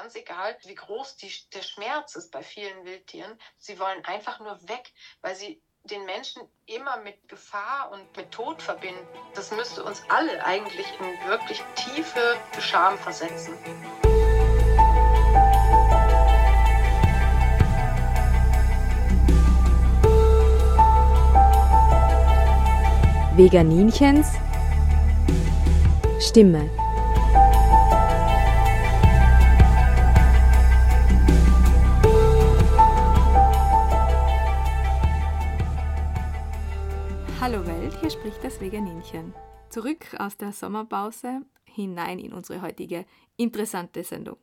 ganz egal, wie groß die, der Schmerz ist bei vielen Wildtieren. Sie wollen einfach nur weg, weil sie den Menschen immer mit Gefahr und mit Tod verbinden. Das müsste uns alle eigentlich in wirklich tiefe Scham versetzen. Veganinchens Stimme. Spricht das Veganinchen. Zurück aus der Sommerpause hinein in unsere heutige interessante Sendung.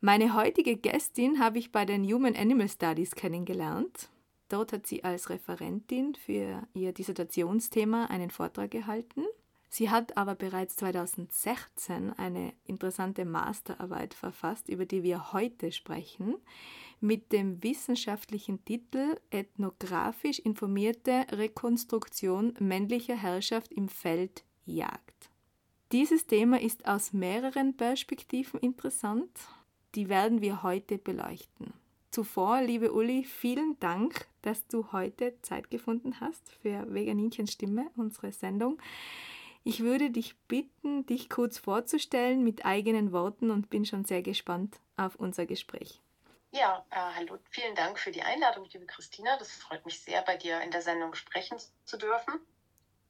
Meine heutige Gästin habe ich bei den Human Animal Studies kennengelernt. Dort hat sie als Referentin für ihr Dissertationsthema einen Vortrag gehalten. Sie hat aber bereits 2016 eine interessante Masterarbeit verfasst, über die wir heute sprechen, mit dem wissenschaftlichen Titel Ethnografisch informierte Rekonstruktion männlicher Herrschaft im Feld Jagd. Dieses Thema ist aus mehreren Perspektiven interessant. Die werden wir heute beleuchten. Zuvor, liebe Uli, vielen Dank, dass du heute Zeit gefunden hast für Veganinchens Stimme, unsere Sendung. Ich würde dich bitten, dich kurz vorzustellen mit eigenen Worten und bin schon sehr gespannt auf unser Gespräch. Ja, äh, hallo, vielen Dank für die Einladung, liebe Christina. Das freut mich sehr, bei dir in der Sendung sprechen zu dürfen.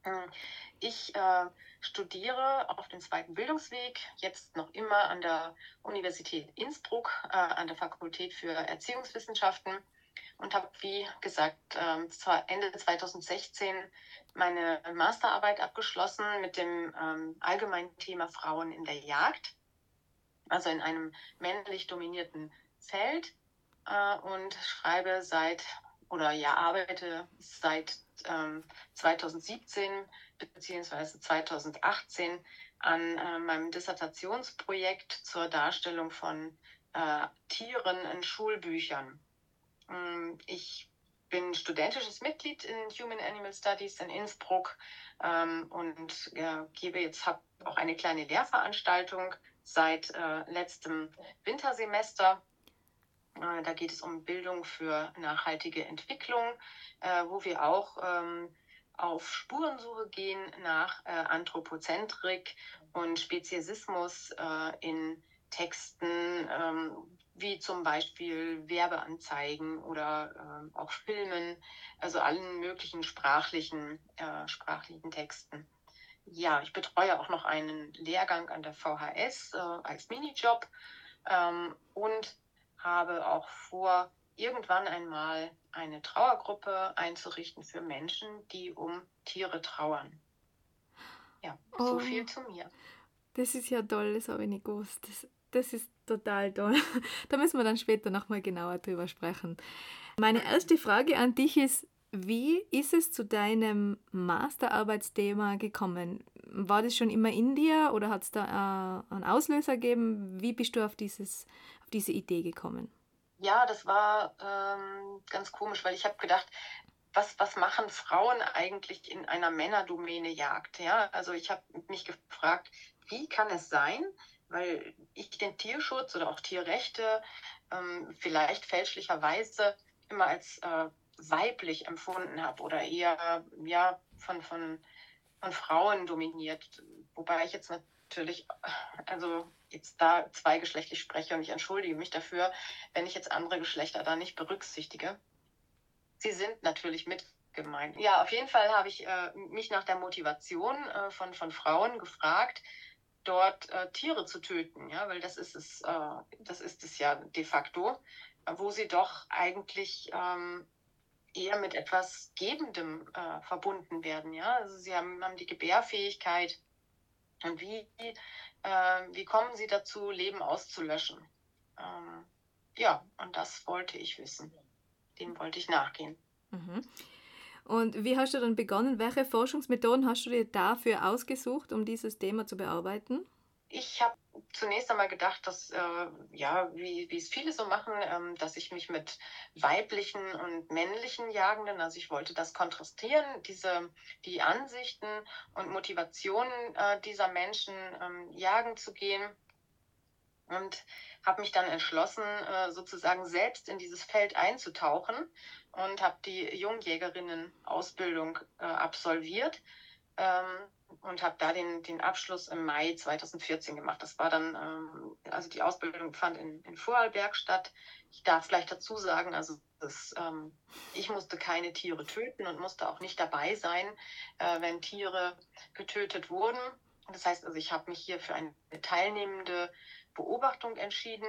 Hm, ich äh, studiere auf dem zweiten Bildungsweg, jetzt noch immer an der Universität Innsbruck, äh, an der Fakultät für Erziehungswissenschaften und habe, wie gesagt, äh, Ende 2016 meine Masterarbeit abgeschlossen mit dem ähm, allgemeinen Thema Frauen in der Jagd, also in einem männlich dominierten Feld äh, und schreibe seit oder ja arbeite seit ähm, 2017 bzw. 2018 an äh, meinem Dissertationsprojekt zur Darstellung von äh, Tieren in Schulbüchern. Ähm, ich bin studentisches Mitglied in Human Animal Studies in Innsbruck ähm, und äh, gebe jetzt habe auch eine kleine Lehrveranstaltung seit äh, letztem Wintersemester. Äh, da geht es um Bildung für nachhaltige Entwicklung, äh, wo wir auch ähm, auf Spurensuche gehen nach äh, Anthropozentrik und Speziesismus in Texten, ähm, wie zum Beispiel Werbeanzeigen oder äh, auch Filmen, also allen möglichen sprachlichen, sprachlichen Texten. Ja, ich betreue auch noch einen Lehrgang an der VHS als Minijob ähm, und habe auch vor, irgendwann einmal eine Trauergruppe einzurichten für Menschen, die um Tiere trauern. Ja, oh, so viel zu mir. Das ist ja toll, das habe ich nicht gewusst. Das, das ist total toll. Da müssen wir dann später nochmal genauer drüber sprechen. Meine erste Frage an dich ist, wie ist es zu deinem Masterarbeitsthema gekommen? War das schon immer in dir oder hat es da äh, einen Auslöser gegeben? Wie bist du auf, dieses, auf diese Idee gekommen? Ja, das war ähm, ganz komisch, weil ich habe gedacht, was, was machen Frauen eigentlich in einer Männerdomäne Jagd? Ja, also ich habe mich gefragt, wie kann es sein, weil ich den Tierschutz oder auch Tierrechte ähm, vielleicht fälschlicherweise immer als äh, weiblich empfunden habe oder eher ja, von, von, von Frauen dominiert. Wobei ich jetzt natürlich, also jetzt da zweigeschlechtlich spreche und ich entschuldige mich dafür, wenn ich jetzt andere Geschlechter da nicht berücksichtige. Sie sind natürlich mit gemeint. Ja, auf jeden Fall habe ich äh, mich nach der Motivation äh, von, von Frauen gefragt, dort äh, Tiere zu töten, ja, weil das ist es, äh, das ist es ja de facto, wo sie doch eigentlich ähm, eher mit etwas Gebendem äh, verbunden werden, ja. Also sie haben, haben die Gebärfähigkeit, und wie, äh, wie kommen Sie dazu, Leben auszulöschen? Ähm, ja, und das wollte ich wissen. Dem wollte ich nachgehen. Mhm. Und wie hast du dann begonnen? Welche Forschungsmethoden hast du dir dafür ausgesucht, um dieses Thema zu bearbeiten? Ich habe zunächst einmal gedacht, dass, äh, ja, wie, wie es viele so machen, ähm, dass ich mich mit weiblichen und männlichen Jagenden, also ich wollte das kontrastieren, diese, die Ansichten und Motivationen äh, dieser Menschen ähm, jagen zu gehen. und habe mich dann entschlossen, äh, sozusagen selbst in dieses Feld einzutauchen und habe die Jungjägerinnen-Ausbildung äh, absolviert ähm, und habe da den, den Abschluss im Mai 2014 gemacht. Das war dann, ähm, also die Ausbildung fand in, in Vorarlberg statt. Ich darf gleich dazu sagen, also das, ähm, ich musste keine Tiere töten und musste auch nicht dabei sein, äh, wenn Tiere getötet wurden. Das heißt also, ich habe mich hier für eine teilnehmende Beobachtung entschieden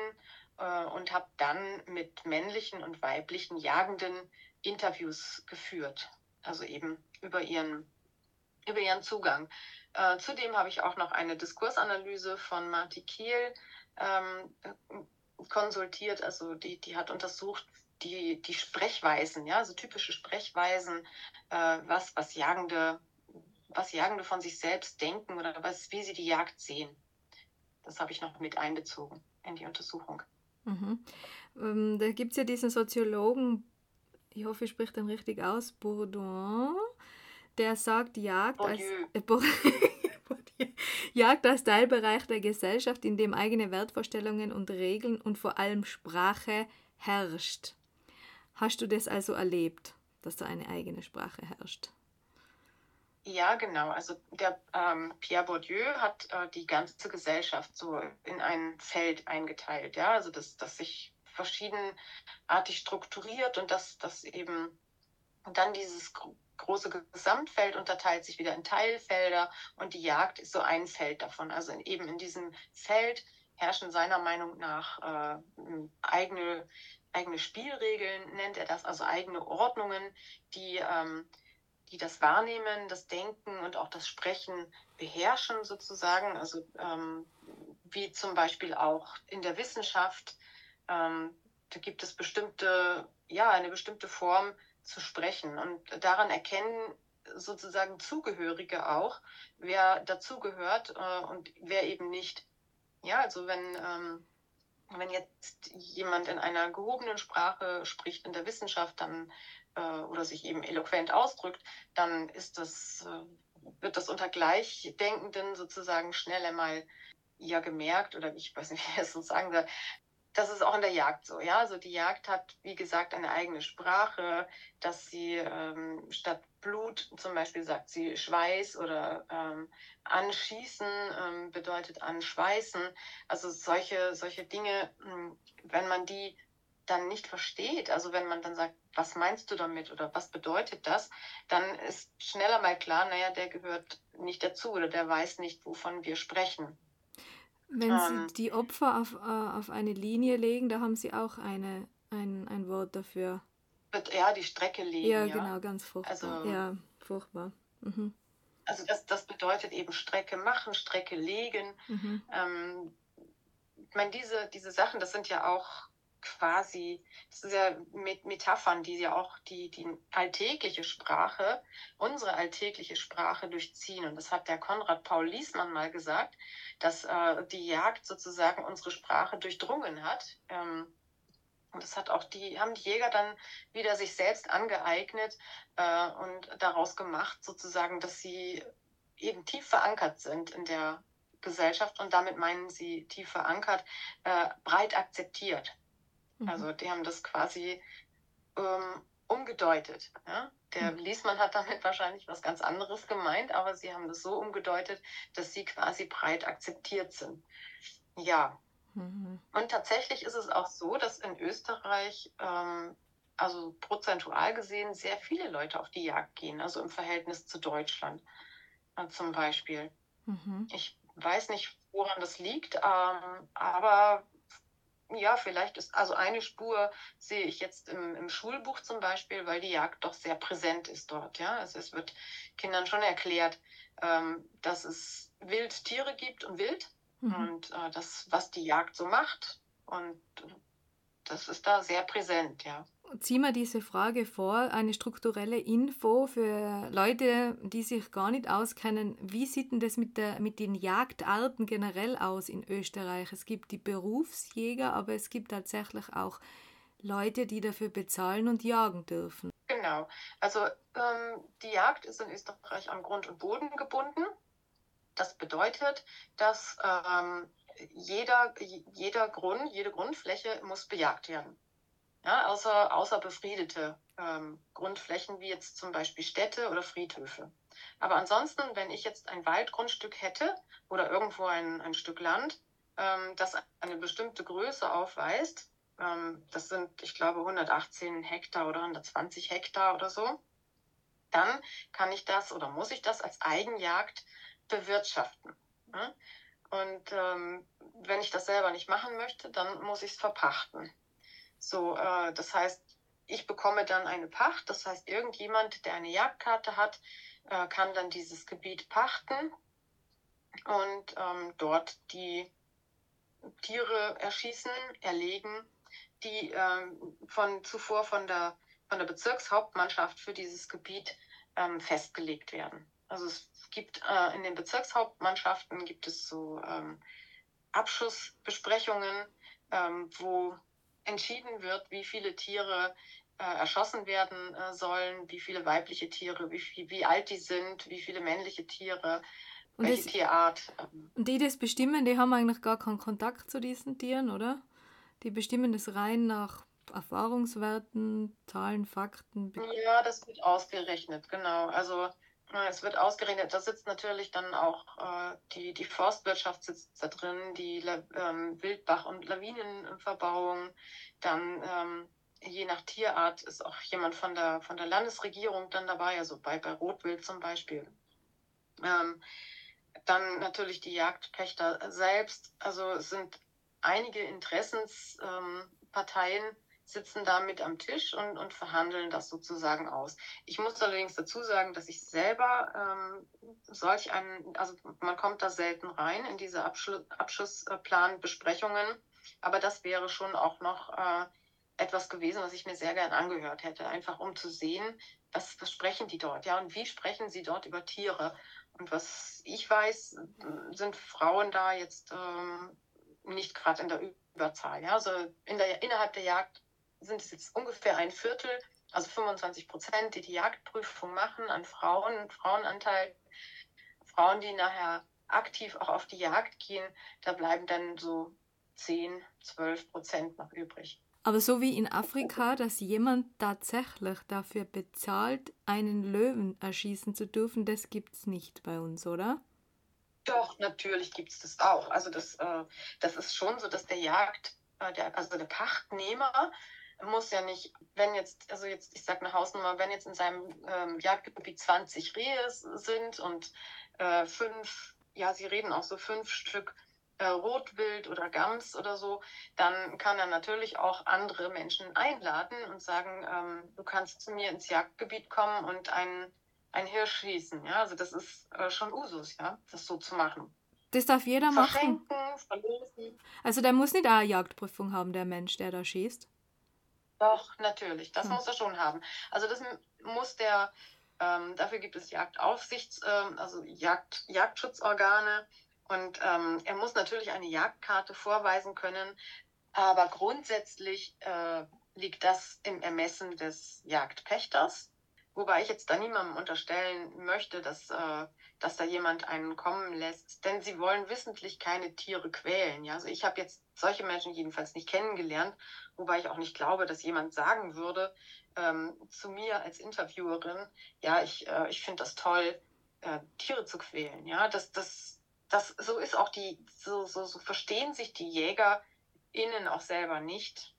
äh, und habe dann mit männlichen und weiblichen Jagenden Interviews geführt. Also eben über ihren, über ihren Zugang. Äh, zudem habe ich auch noch eine Diskursanalyse von Marti Kiel ähm, konsultiert. Also die, die hat untersucht, die, die Sprechweisen, ja, also typische Sprechweisen, äh, was, was Jagende was Jagende von sich selbst denken oder was, wie sie die Jagd sehen. Das habe ich noch mit einbezogen in die Untersuchung. Mhm. Ähm, da gibt es ja diesen Soziologen, ich hoffe, ich spreche den richtig aus, Bourdieu, der sagt, Jagd als, äh, Jagd als Teilbereich der Gesellschaft, in dem eigene Wertvorstellungen und Regeln und vor allem Sprache herrscht. Hast du das also erlebt, dass da eine eigene Sprache herrscht? Ja, genau. Also der ähm, Pierre Bourdieu hat äh, die ganze Gesellschaft so in ein Feld eingeteilt, ja, also dass das sich verschiedenartig strukturiert und dass das eben dann dieses große Gesamtfeld unterteilt sich wieder in Teilfelder und die Jagd ist so ein Feld davon. Also in, eben in diesem Feld herrschen seiner Meinung nach äh, eigene, eigene Spielregeln, nennt er das, also eigene Ordnungen, die ähm, die das Wahrnehmen, das Denken und auch das Sprechen beherrschen sozusagen. Also ähm, wie zum Beispiel auch in der Wissenschaft, ähm, da gibt es bestimmte, ja, eine bestimmte Form zu sprechen. Und daran erkennen sozusagen Zugehörige auch, wer dazugehört äh, und wer eben nicht. Ja, also wenn, ähm, wenn jetzt jemand in einer gehobenen Sprache spricht in der Wissenschaft, dann äh, oder sich eben eloquent ausdrückt, dann ist das, äh, wird das unter Gleichdenkenden sozusagen schnell einmal ja gemerkt oder ich weiß nicht, wie ich das so sagen soll. Das ist auch in der Jagd so, ja. Also die Jagd hat, wie gesagt, eine eigene Sprache, dass sie ähm, statt Blut zum Beispiel sagt sie Schweiß oder ähm, anschießen ähm, bedeutet anschweißen. Also solche, solche Dinge, hm, wenn man die dann nicht versteht, also wenn man dann sagt, was meinst du damit oder was bedeutet das, dann ist schneller mal klar, naja, der gehört nicht dazu oder der weiß nicht, wovon wir sprechen. Wenn ähm, Sie die Opfer auf, äh, auf eine Linie legen, da haben Sie auch eine, ein, ein Wort dafür. Ja, die Strecke legen. Ja, ja. genau, ganz furchtbar. Also, ja, furchtbar. Mhm. Also das, das bedeutet eben Strecke machen, Strecke legen. Mhm. Ähm, ich meine, diese, diese Sachen, das sind ja auch quasi, das sind ja Metaphern, die ja auch die, die alltägliche Sprache, unsere alltägliche Sprache durchziehen. Und das hat der Konrad Paul Liesmann mal gesagt, dass äh, die Jagd sozusagen unsere Sprache durchdrungen hat. Ähm, und das hat auch die, haben die Jäger dann wieder sich selbst angeeignet äh, und daraus gemacht, sozusagen, dass sie eben tief verankert sind in der Gesellschaft und damit meinen sie tief verankert, äh, breit akzeptiert. Mhm. Also die haben das quasi ähm, umgedeutet. Ja? Der mhm. Liesmann hat damit wahrscheinlich was ganz anderes gemeint, aber sie haben das so umgedeutet, dass sie quasi breit akzeptiert sind. Ja. Mhm. Und tatsächlich ist es auch so, dass in Österreich, ähm, also prozentual gesehen, sehr viele Leute auf die Jagd gehen, also im Verhältnis zu Deutschland äh, zum Beispiel. Mhm. Ich weiß nicht, woran das liegt, ähm, aber ja, vielleicht ist also eine Spur sehe ich jetzt im, im, Schulbuch zum Beispiel, weil die Jagd doch sehr präsent ist dort. Ja, also es wird Kindern schon erklärt, ähm, dass es Wildtiere gibt und Wild mhm. und äh, das, was die Jagd so macht und das ist da sehr präsent, ja zieh mir diese Frage vor, eine strukturelle Info für Leute, die sich gar nicht auskennen. Wie sieht denn das mit, der, mit den Jagdarten generell aus in Österreich? Es gibt die Berufsjäger, aber es gibt tatsächlich auch Leute, die dafür bezahlen und jagen dürfen. Genau. Also ähm, die Jagd ist in Österreich an Grund und Boden gebunden. Das bedeutet, dass ähm, jeder, jeder Grund, jede Grundfläche muss bejagt werden. Ja, außer, außer befriedete ähm, Grundflächen wie jetzt zum Beispiel Städte oder Friedhöfe. Aber ansonsten, wenn ich jetzt ein Waldgrundstück hätte oder irgendwo ein, ein Stück Land, ähm, das eine bestimmte Größe aufweist, ähm, das sind, ich glaube, 118 Hektar oder 120 Hektar oder so, dann kann ich das oder muss ich das als Eigenjagd bewirtschaften. Ne? Und ähm, wenn ich das selber nicht machen möchte, dann muss ich es verpachten. So, äh, das heißt, ich bekomme dann eine Pacht. Das heißt, irgendjemand, der eine Jagdkarte hat, äh, kann dann dieses Gebiet pachten und ähm, dort die Tiere erschießen, erlegen, die ähm, von zuvor von der von der Bezirkshauptmannschaft für dieses Gebiet ähm, festgelegt werden. Also es gibt äh, in den Bezirkshauptmannschaften gibt es so ähm, Abschussbesprechungen, ähm, wo entschieden wird, wie viele Tiere äh, erschossen werden äh, sollen, wie viele weibliche Tiere, wie, viel, wie alt die sind, wie viele männliche Tiere, und welche das, Tierart. Ähm. Und die das bestimmen, die haben eigentlich gar keinen Kontakt zu diesen Tieren, oder? Die bestimmen das rein nach Erfahrungswerten, Zahlen, Fakten. Ja, das wird ausgerechnet, genau. Also es wird ausgerechnet, da sitzt natürlich dann auch äh, die, die Forstwirtschaft sitzt da drin, die ähm, Wildbach- und Lawinenverbauung, dann ähm, je nach Tierart ist auch jemand von der, von der Landesregierung dann dabei, also bei, bei Rotwild zum Beispiel. Ähm, dann natürlich die Jagdpächter selbst. Also es sind einige Interessensparteien, ähm, sitzen da mit am Tisch und, und verhandeln das sozusagen aus. Ich muss allerdings dazu sagen, dass ich selber ähm, solch einen, also man kommt da selten rein in diese Abschluss, Abschussplanbesprechungen, aber das wäre schon auch noch äh, etwas gewesen, was ich mir sehr gern angehört hätte, einfach um zu sehen, was, was sprechen die dort, ja, und wie sprechen sie dort über Tiere. Und was ich weiß, sind Frauen da jetzt ähm, nicht gerade in der Überzahl. Ja? Also in der, innerhalb der Jagd sind es jetzt ungefähr ein Viertel, also 25 Prozent, die die Jagdprüfung machen an Frauen, Frauenanteil. Frauen, die nachher aktiv auch auf die Jagd gehen, da bleiben dann so 10, 12 Prozent noch übrig. Aber so wie in Afrika, dass jemand tatsächlich dafür bezahlt, einen Löwen erschießen zu dürfen, das gibt es nicht bei uns, oder? Doch, natürlich gibt es das auch. Also das, äh, das ist schon so, dass der Jagd, äh, der, also der Pachtnehmer muss ja nicht, wenn jetzt, also jetzt, ich sage eine Hausnummer, wenn jetzt in seinem ähm, Jagdgebiet 20 Rehe sind und äh, fünf, ja, sie reden auch so fünf Stück äh, Rotwild oder Gams oder so, dann kann er natürlich auch andere Menschen einladen und sagen, ähm, du kannst zu mir ins Jagdgebiet kommen und einen, einen Hirsch schießen. Ja, also das ist äh, schon Usus, ja, das so zu machen. Das darf jeder machen. Verlosen. Also der muss nicht eine Jagdprüfung haben, der Mensch, der da schießt. Doch, natürlich. Das hm. muss er schon haben. Also das muss der, ähm, dafür gibt es Jagdaufsichts-, ähm, also Jagd, Jagdschutzorgane. Und ähm, er muss natürlich eine Jagdkarte vorweisen können. Aber grundsätzlich äh, liegt das im Ermessen des Jagdpächters. Wobei ich jetzt da niemandem unterstellen möchte, dass, äh, dass da jemand einen kommen lässt. Denn sie wollen wissentlich keine Tiere quälen. Ja? Also ich habe jetzt solche Menschen jedenfalls nicht kennengelernt, wobei ich auch nicht glaube, dass jemand sagen würde ähm, zu mir als Interviewerin, ja, ich, äh, ich finde das toll, äh, Tiere zu quälen. Ja, das, das, das, so ist auch die, so, so, so verstehen sich die JägerInnen auch selber nicht,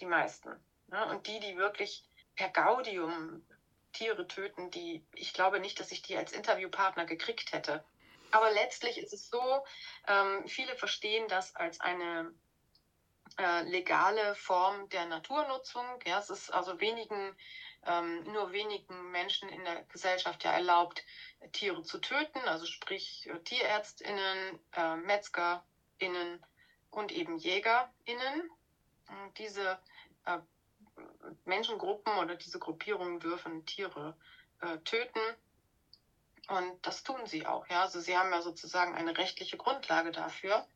die meisten. Ne? Und die, die wirklich per Gaudium Tiere töten, die, ich glaube nicht, dass ich die als Interviewpartner gekriegt hätte. Aber letztlich ist es so, ähm, viele verstehen das als eine äh, legale Form der Naturnutzung. Ja, es ist also wenigen, ähm, nur wenigen Menschen in der Gesellschaft ja erlaubt, Tiere zu töten, also sprich äh, TierärztInnen, äh, MetzgerInnen und eben JägerInnen. Und diese äh, Menschengruppen oder diese Gruppierungen dürfen Tiere äh, töten und das tun sie auch. Ja? Also sie haben ja sozusagen eine rechtliche Grundlage dafür.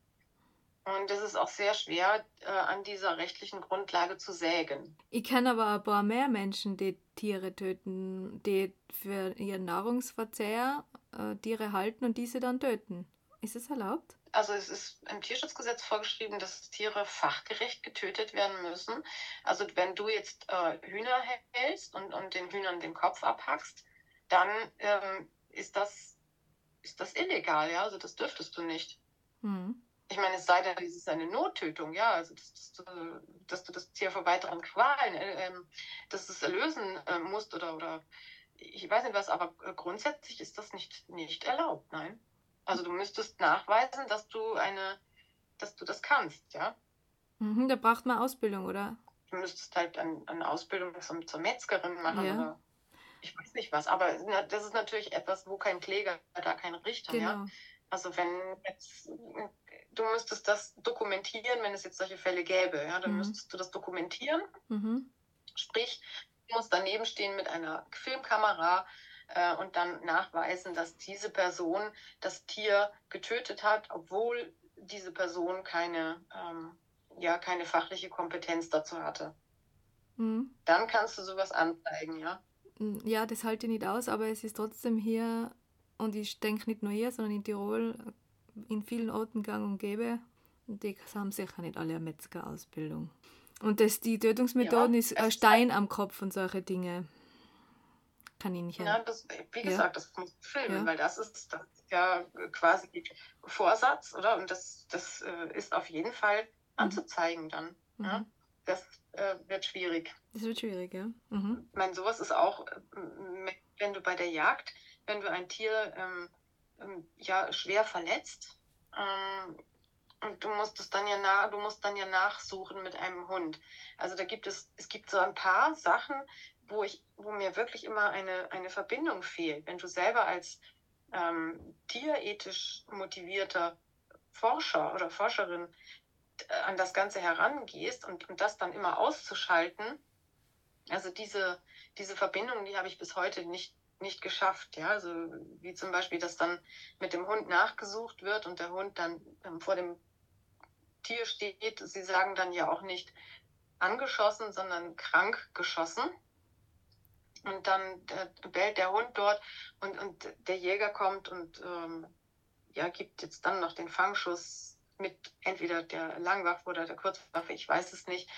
Und es ist auch sehr schwer, äh, an dieser rechtlichen Grundlage zu sägen. Ich kenne aber ein paar mehr Menschen, die Tiere töten, die für ihren Nahrungsverzehr äh, Tiere halten und diese dann töten. Ist es erlaubt? also es ist im Tierschutzgesetz vorgeschrieben, dass Tiere fachgerecht getötet werden müssen. Also wenn du jetzt äh, Hühner hältst und, und den Hühnern den Kopf abhackst, dann ähm, ist, das, ist das illegal, ja. Also das dürftest du nicht. Mhm. Ich meine, es sei denn, es ist eine Nottötung, ja, also dass, dass, du, das Tier vor weiteren Qualen, äh, ähm, dass du es erlösen äh, musst oder, oder ich weiß nicht was, aber grundsätzlich ist das nicht, nicht erlaubt, nein. Also du müsstest nachweisen, dass du eine, dass du das kannst, ja. Mhm, da braucht man Ausbildung, oder? Du müsstest halt eine, eine Ausbildung zum, zur Metzgerin machen ja. oder ich weiß nicht was. Aber das ist natürlich etwas, wo kein Kläger, da kein Richter, genau. ja. Also wenn jetzt, du müsstest das dokumentieren, wenn es jetzt solche Fälle gäbe, ja, dann mhm. müsstest du das dokumentieren. Mhm. Sprich, du musst daneben stehen mit einer Filmkamera, äh, und dann nachweisen, dass diese Person das Tier getötet hat, obwohl diese Person keine, ähm, ja, keine fachliche Kompetenz dazu hatte. Mhm. Dann kannst du sowas anzeigen, ja. Mm, ja, das halte ich nicht aus, aber es ist trotzdem hier, und ich denke nicht nur hier, sondern in Tirol, in vielen Orten gang und gäbe. Und die haben sicher nicht alle eine Metzgerausbildung. Und das, die Tötungsmethoden ja, ist ein Stein am Kopf und solche Dinge. Kaninchen. Ja, das, wie gesagt, ja. das muss filmen, ja. weil das ist, das ist ja quasi Vorsatz, oder? Und das, das äh, ist auf jeden Fall mhm. anzuzeigen dann. Mhm. Ja? Das äh, wird schwierig. Das wird schwierig, ja. Mhm. Ich meine, sowas ist auch, äh, wenn du bei der Jagd, wenn du ein Tier ähm, ja, schwer verletzt, ähm, und du musst es dann ja nach, du musst dann ja nachsuchen mit einem Hund. Also da gibt es, es gibt so ein paar Sachen, wo, ich, wo mir wirklich immer eine, eine Verbindung fehlt. Wenn du selber als ähm, tierethisch motivierter Forscher oder Forscherin äh, an das Ganze herangehst und, und das dann immer auszuschalten, also diese, diese Verbindung, die habe ich bis heute nicht, nicht geschafft. Ja? Also wie zum Beispiel, dass dann mit dem Hund nachgesucht wird und der Hund dann ähm, vor dem Tier steht. Sie sagen dann ja auch nicht angeschossen, sondern krank geschossen. Und dann äh, bellt der Hund dort und, und der Jäger kommt und ähm, ja, gibt jetzt dann noch den Fangschuss mit entweder der Langwaffe oder der Kurzwaffe, ich weiß es nicht.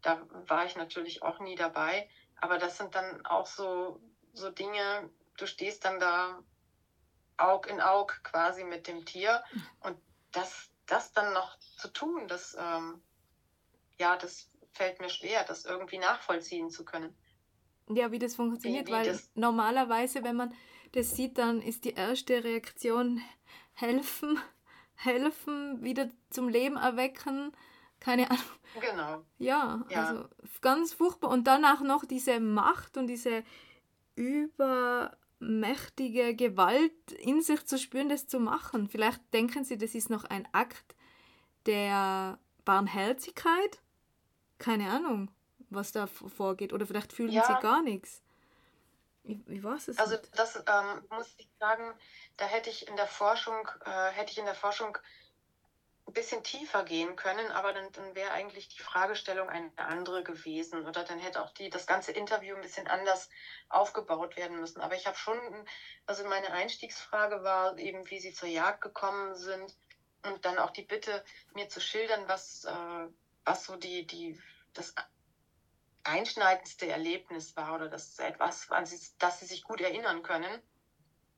Da war ich natürlich auch nie dabei. Aber das sind dann auch so, so Dinge, du stehst dann da Aug in Aug quasi mit dem Tier. Und das, das dann noch zu tun, das, ähm, ja, das fällt mir schwer, das irgendwie nachvollziehen zu können ja, wie das funktioniert, wie, wie weil das normalerweise, wenn man das sieht, dann ist die erste Reaktion helfen, helfen, wieder zum Leben erwecken, keine Ahnung. Genau. Ja, ja, also ganz furchtbar. Und danach noch diese Macht und diese übermächtige Gewalt in sich zu spüren, das zu machen. Vielleicht denken Sie, das ist noch ein Akt der Barmherzigkeit? Keine Ahnung was da vorgeht. Oder vielleicht fühlen ja. sie gar nichts. Ich, ich weiß es also das ähm, muss ich sagen, da hätte ich in der Forschung, äh, hätte ich in der Forschung ein bisschen tiefer gehen können, aber dann, dann wäre eigentlich die Fragestellung eine andere gewesen oder dann hätte auch die, das ganze Interview ein bisschen anders aufgebaut werden müssen. Aber ich habe schon, also meine Einstiegsfrage war eben, wie sie zur Jagd gekommen sind und dann auch die Bitte, mir zu schildern, was, äh, was so die, die, das einschneidendste Erlebnis war oder das etwas, an das sie sich gut erinnern können.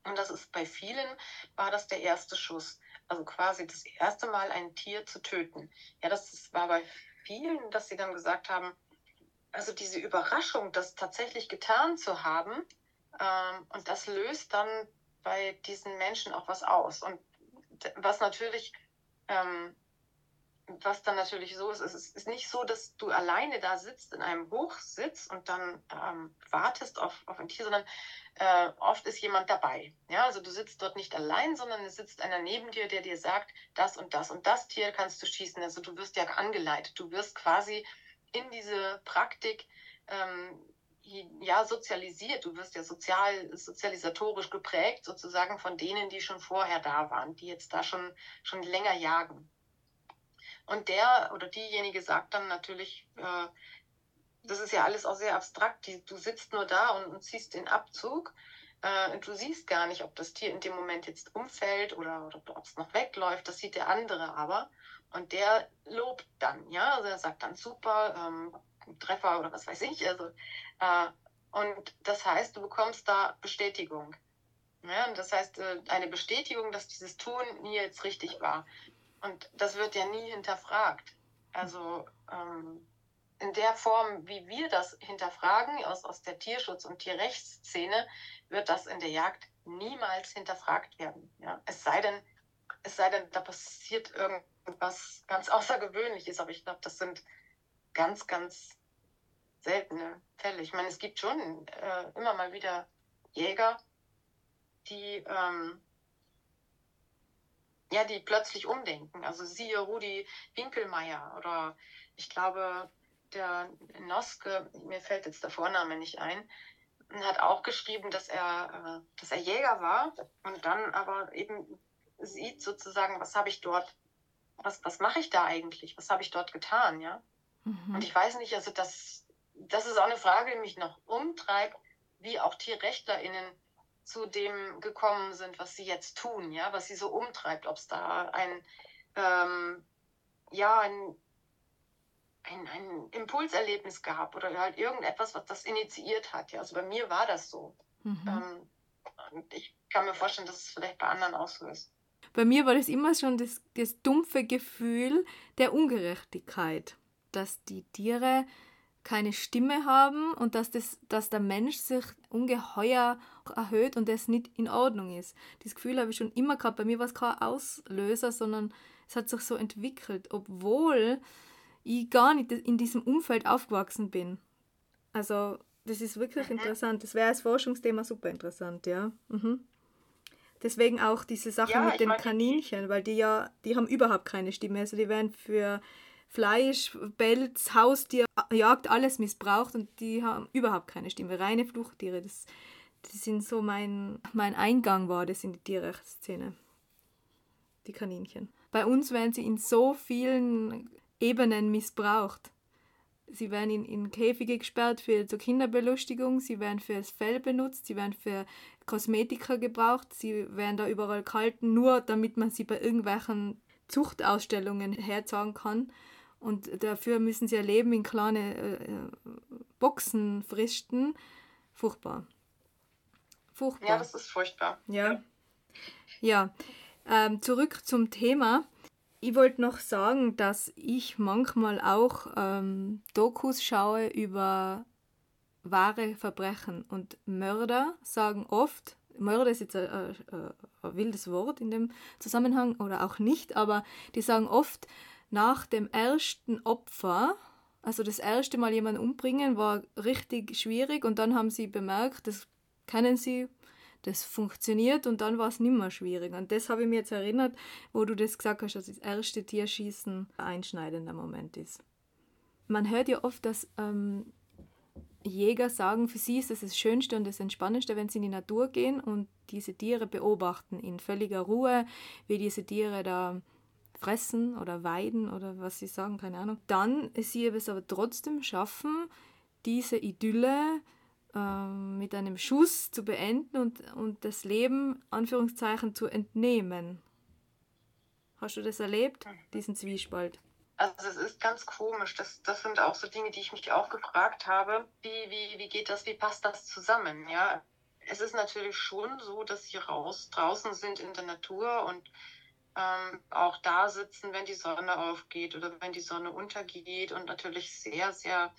Und das ist bei vielen, war das der erste Schuss. Also quasi das erste Mal ein Tier zu töten. Ja, das war bei vielen, dass sie dann gesagt haben, also diese Überraschung, das tatsächlich getan zu haben, ähm, und das löst dann bei diesen Menschen auch was aus. Und was natürlich ähm, was dann natürlich so ist, es ist nicht so, dass du alleine da sitzt in einem Hochsitz und dann ähm, wartest auf, auf ein Tier, sondern äh, oft ist jemand dabei. Ja, also du sitzt dort nicht allein, sondern es sitzt einer neben dir, der dir sagt, das und das und das Tier kannst du schießen. Also du wirst ja angeleitet. Du wirst quasi in diese Praktik ähm, ja sozialisiert. Du wirst ja sozial, sozialisatorisch geprägt, sozusagen von denen, die schon vorher da waren, die jetzt da schon, schon länger jagen. Und der oder diejenige sagt dann natürlich, äh, das ist ja alles auch sehr abstrakt, die, du sitzt nur da und, und ziehst den Abzug. Äh, du siehst gar nicht, ob das Tier in dem Moment jetzt umfällt oder, oder ob es noch wegläuft. Das sieht der andere aber. Und der lobt dann, ja, also er sagt dann super, ähm, Treffer oder was weiß ich. Also, äh, und das heißt, du bekommst da Bestätigung. Ja, und das heißt, äh, eine Bestätigung, dass dieses Tun nie jetzt richtig war. Und das wird ja nie hinterfragt. Also ähm, in der Form, wie wir das hinterfragen, aus, aus der Tierschutz- und Tierrechtsszene, wird das in der Jagd niemals hinterfragt werden. Ja? Es sei denn, es sei denn, da passiert irgendwas ganz Außergewöhnliches, aber ich glaube, das sind ganz, ganz seltene Fälle. Ich meine, es gibt schon äh, immer mal wieder Jäger, die ähm, ja, die plötzlich umdenken. Also siehe Rudi Winkelmeier oder ich glaube, der Noske, mir fällt jetzt der Vorname nicht ein, hat auch geschrieben, dass er, äh, dass er Jäger war und dann aber eben sieht sozusagen, was habe ich dort, was, was mache ich da eigentlich, was habe ich dort getan, ja. Mhm. Und ich weiß nicht, also das, das ist auch eine Frage, die mich noch umtreibt, wie auch TierrechtlerInnen zu dem gekommen sind, was sie jetzt tun, ja, was sie so umtreibt, ob es da ein, ähm, ja, ein, ein, ein Impulserlebnis gab oder halt irgendetwas, was das initiiert hat. Ja, also bei mir war das so. Mhm. Ähm, und ich kann mir vorstellen, dass es vielleicht bei anderen auch so ist. Bei mir war das immer schon das, das dumpfe Gefühl der Ungerechtigkeit, dass die Tiere keine Stimme haben und dass, das, dass der Mensch sich ungeheuer erhöht und das nicht in Ordnung ist. Dieses Gefühl habe ich schon immer gehabt. Bei mir war es kein Auslöser, sondern es hat sich so entwickelt, obwohl ich gar nicht in diesem Umfeld aufgewachsen bin. Also das ist wirklich mhm. interessant. Das wäre als Forschungsthema super interessant, ja. Mhm. Deswegen auch diese Sache ja, mit den Kaninchen, weil die ja, die haben überhaupt keine Stimme. Also die werden für Fleisch, Pelz, Haustier, Jagd, alles missbraucht und die haben überhaupt keine Stimme. Reine Fluchttiere, das, das sind so mein, mein Eingang war das in die Tierrechtsszene. Die Kaninchen. Bei uns werden sie in so vielen Ebenen missbraucht. Sie werden in, in Käfige gesperrt für zur Kinderbelustigung, sie werden für das Fell benutzt, sie werden für Kosmetika gebraucht, sie werden da überall gehalten, nur damit man sie bei irgendwelchen Zuchtausstellungen herzeigen kann. Und dafür müssen sie ihr Leben in kleine äh, Boxen fristen. Furchtbar. Furchtbar. Ja, das ist furchtbar. Ja. Ja. Ähm, zurück zum Thema. Ich wollte noch sagen, dass ich manchmal auch ähm, Dokus schaue über wahre Verbrechen. Und Mörder sagen oft, Mörder ist jetzt ein, ein, ein, wildes Wort in dem Zusammenhang oder auch nicht, aber die sagen oft, nach dem ersten Opfer, also das erste Mal jemanden umbringen, war richtig schwierig und dann haben sie bemerkt, das kennen sie, das funktioniert und dann war es nicht mehr schwierig. Und das habe ich mir jetzt erinnert, wo du das gesagt hast, dass das erste Tierschießen ein einschneidender Moment ist. Man hört ja oft, dass ähm, Jäger sagen, für sie ist das das Schönste und das Entspannendste, wenn sie in die Natur gehen und diese Tiere beobachten in völliger Ruhe, wie diese Tiere da fressen oder weiden oder was sie sagen, keine Ahnung. Dann sie es aber trotzdem schaffen, diese Idylle ähm, mit einem Schuss zu beenden und, und das Leben, Anführungszeichen, zu entnehmen. Hast du das erlebt, diesen Zwiespalt? Also es ist ganz komisch. Das, das sind auch so Dinge, die ich mich auch gefragt habe. Wie, wie, wie geht das, wie passt das zusammen? Ja, es ist natürlich schon so, dass sie raus draußen sind in der Natur und ähm, auch da sitzen, wenn die Sonne aufgeht oder wenn die Sonne untergeht und natürlich sehr, sehr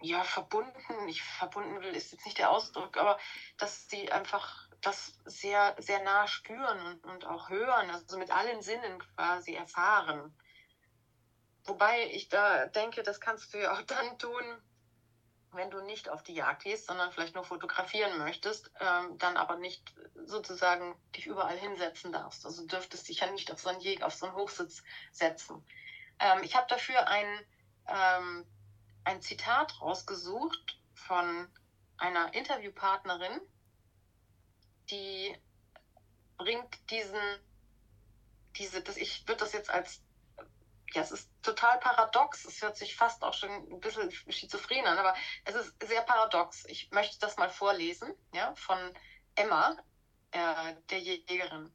ja, verbunden, ich verbunden will, ist jetzt nicht der Ausdruck, aber dass sie einfach das sehr, sehr nah spüren und, und auch hören, also mit allen Sinnen quasi erfahren. Wobei ich da denke, das kannst du ja auch dann tun, wenn du nicht auf die Jagd gehst, sondern vielleicht nur fotografieren möchtest, ähm, dann aber nicht sozusagen dich überall hinsetzen darfst. Also dürftest dich ja nicht auf so einen Jäger, auf so einen Hochsitz setzen. Ähm, ich habe dafür ein, ähm, ein Zitat rausgesucht von einer Interviewpartnerin, die bringt diesen, diese, das, ich würde das jetzt als ja, es ist total paradox. Es hört sich fast auch schon ein bisschen schizophren an, aber es ist sehr paradox. Ich möchte das mal vorlesen, ja, von Emma, äh, der Jägerin,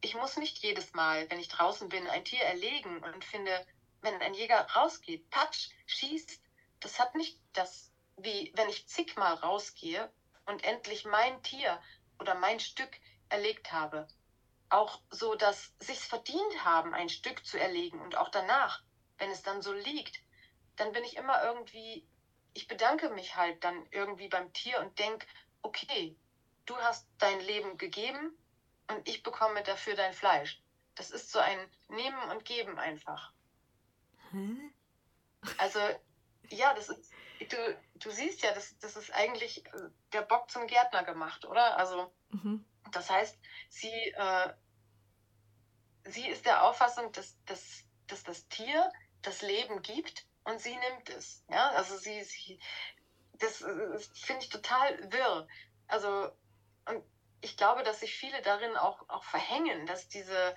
ich muss nicht jedes Mal, wenn ich draußen bin, ein Tier erlegen und finde, wenn ein Jäger rausgeht, patsch, schießt, das hat nicht das, wie wenn ich zigmal rausgehe und endlich mein Tier oder mein Stück erlegt habe. Auch so, dass sich's verdient haben, ein Stück zu erlegen und auch danach, wenn es dann so liegt, dann bin ich immer irgendwie, ich bedanke mich halt dann irgendwie beim Tier und denke, okay, du hast dein Leben gegeben und ich bekomme dafür dein Fleisch. Das ist so ein Nehmen und Geben einfach. Hä? Also, ja, das ist, du, du siehst ja, das, das ist eigentlich äh, der Bock zum Gärtner gemacht, oder? Also, mhm. das heißt, sie, äh, sie ist der Auffassung, dass, dass, dass das Tier das Leben gibt und sie nimmt es. Ja, also sie, sie das, das finde ich total wirr. Also, und ich glaube, dass sich viele darin auch, auch verhängen, dass diese,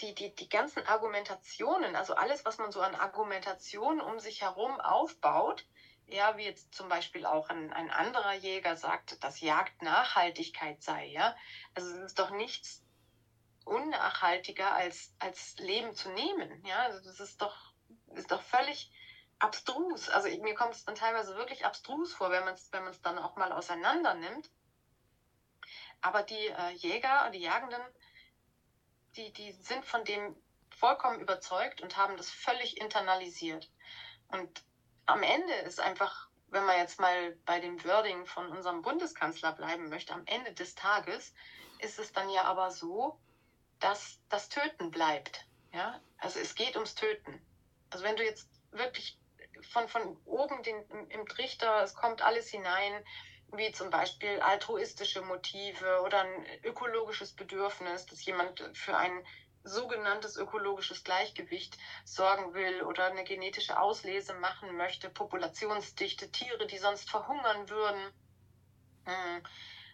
die, die, die ganzen Argumentationen, also alles, was man so an Argumentationen um sich herum aufbaut, ja, wie jetzt zum Beispiel auch ein, ein anderer Jäger sagt, dass Jagd Nachhaltigkeit sei, ja. Also es ist doch nichts unnachhaltiger als, als Leben zu nehmen, ja. Also das ist doch, ist doch völlig abstrus. Also mir kommt es dann teilweise wirklich abstrus vor, wenn man es wenn dann auch mal auseinander nimmt. Aber die äh, Jäger, die Jagenden, die, die sind von dem vollkommen überzeugt und haben das völlig internalisiert. Und am Ende ist einfach, wenn man jetzt mal bei dem Wording von unserem Bundeskanzler bleiben möchte, am Ende des Tages ist es dann ja aber so, dass das Töten bleibt. Ja? Also es geht ums Töten. Also wenn du jetzt wirklich von, von oben den, im, Trichter, es kommt alles hinein, wie zum Beispiel altruistische Motive oder ein ökologisches Bedürfnis, dass jemand für ein sogenanntes ökologisches Gleichgewicht sorgen will oder eine genetische Auslese machen möchte, populationsdichte Tiere, die sonst verhungern würden hm,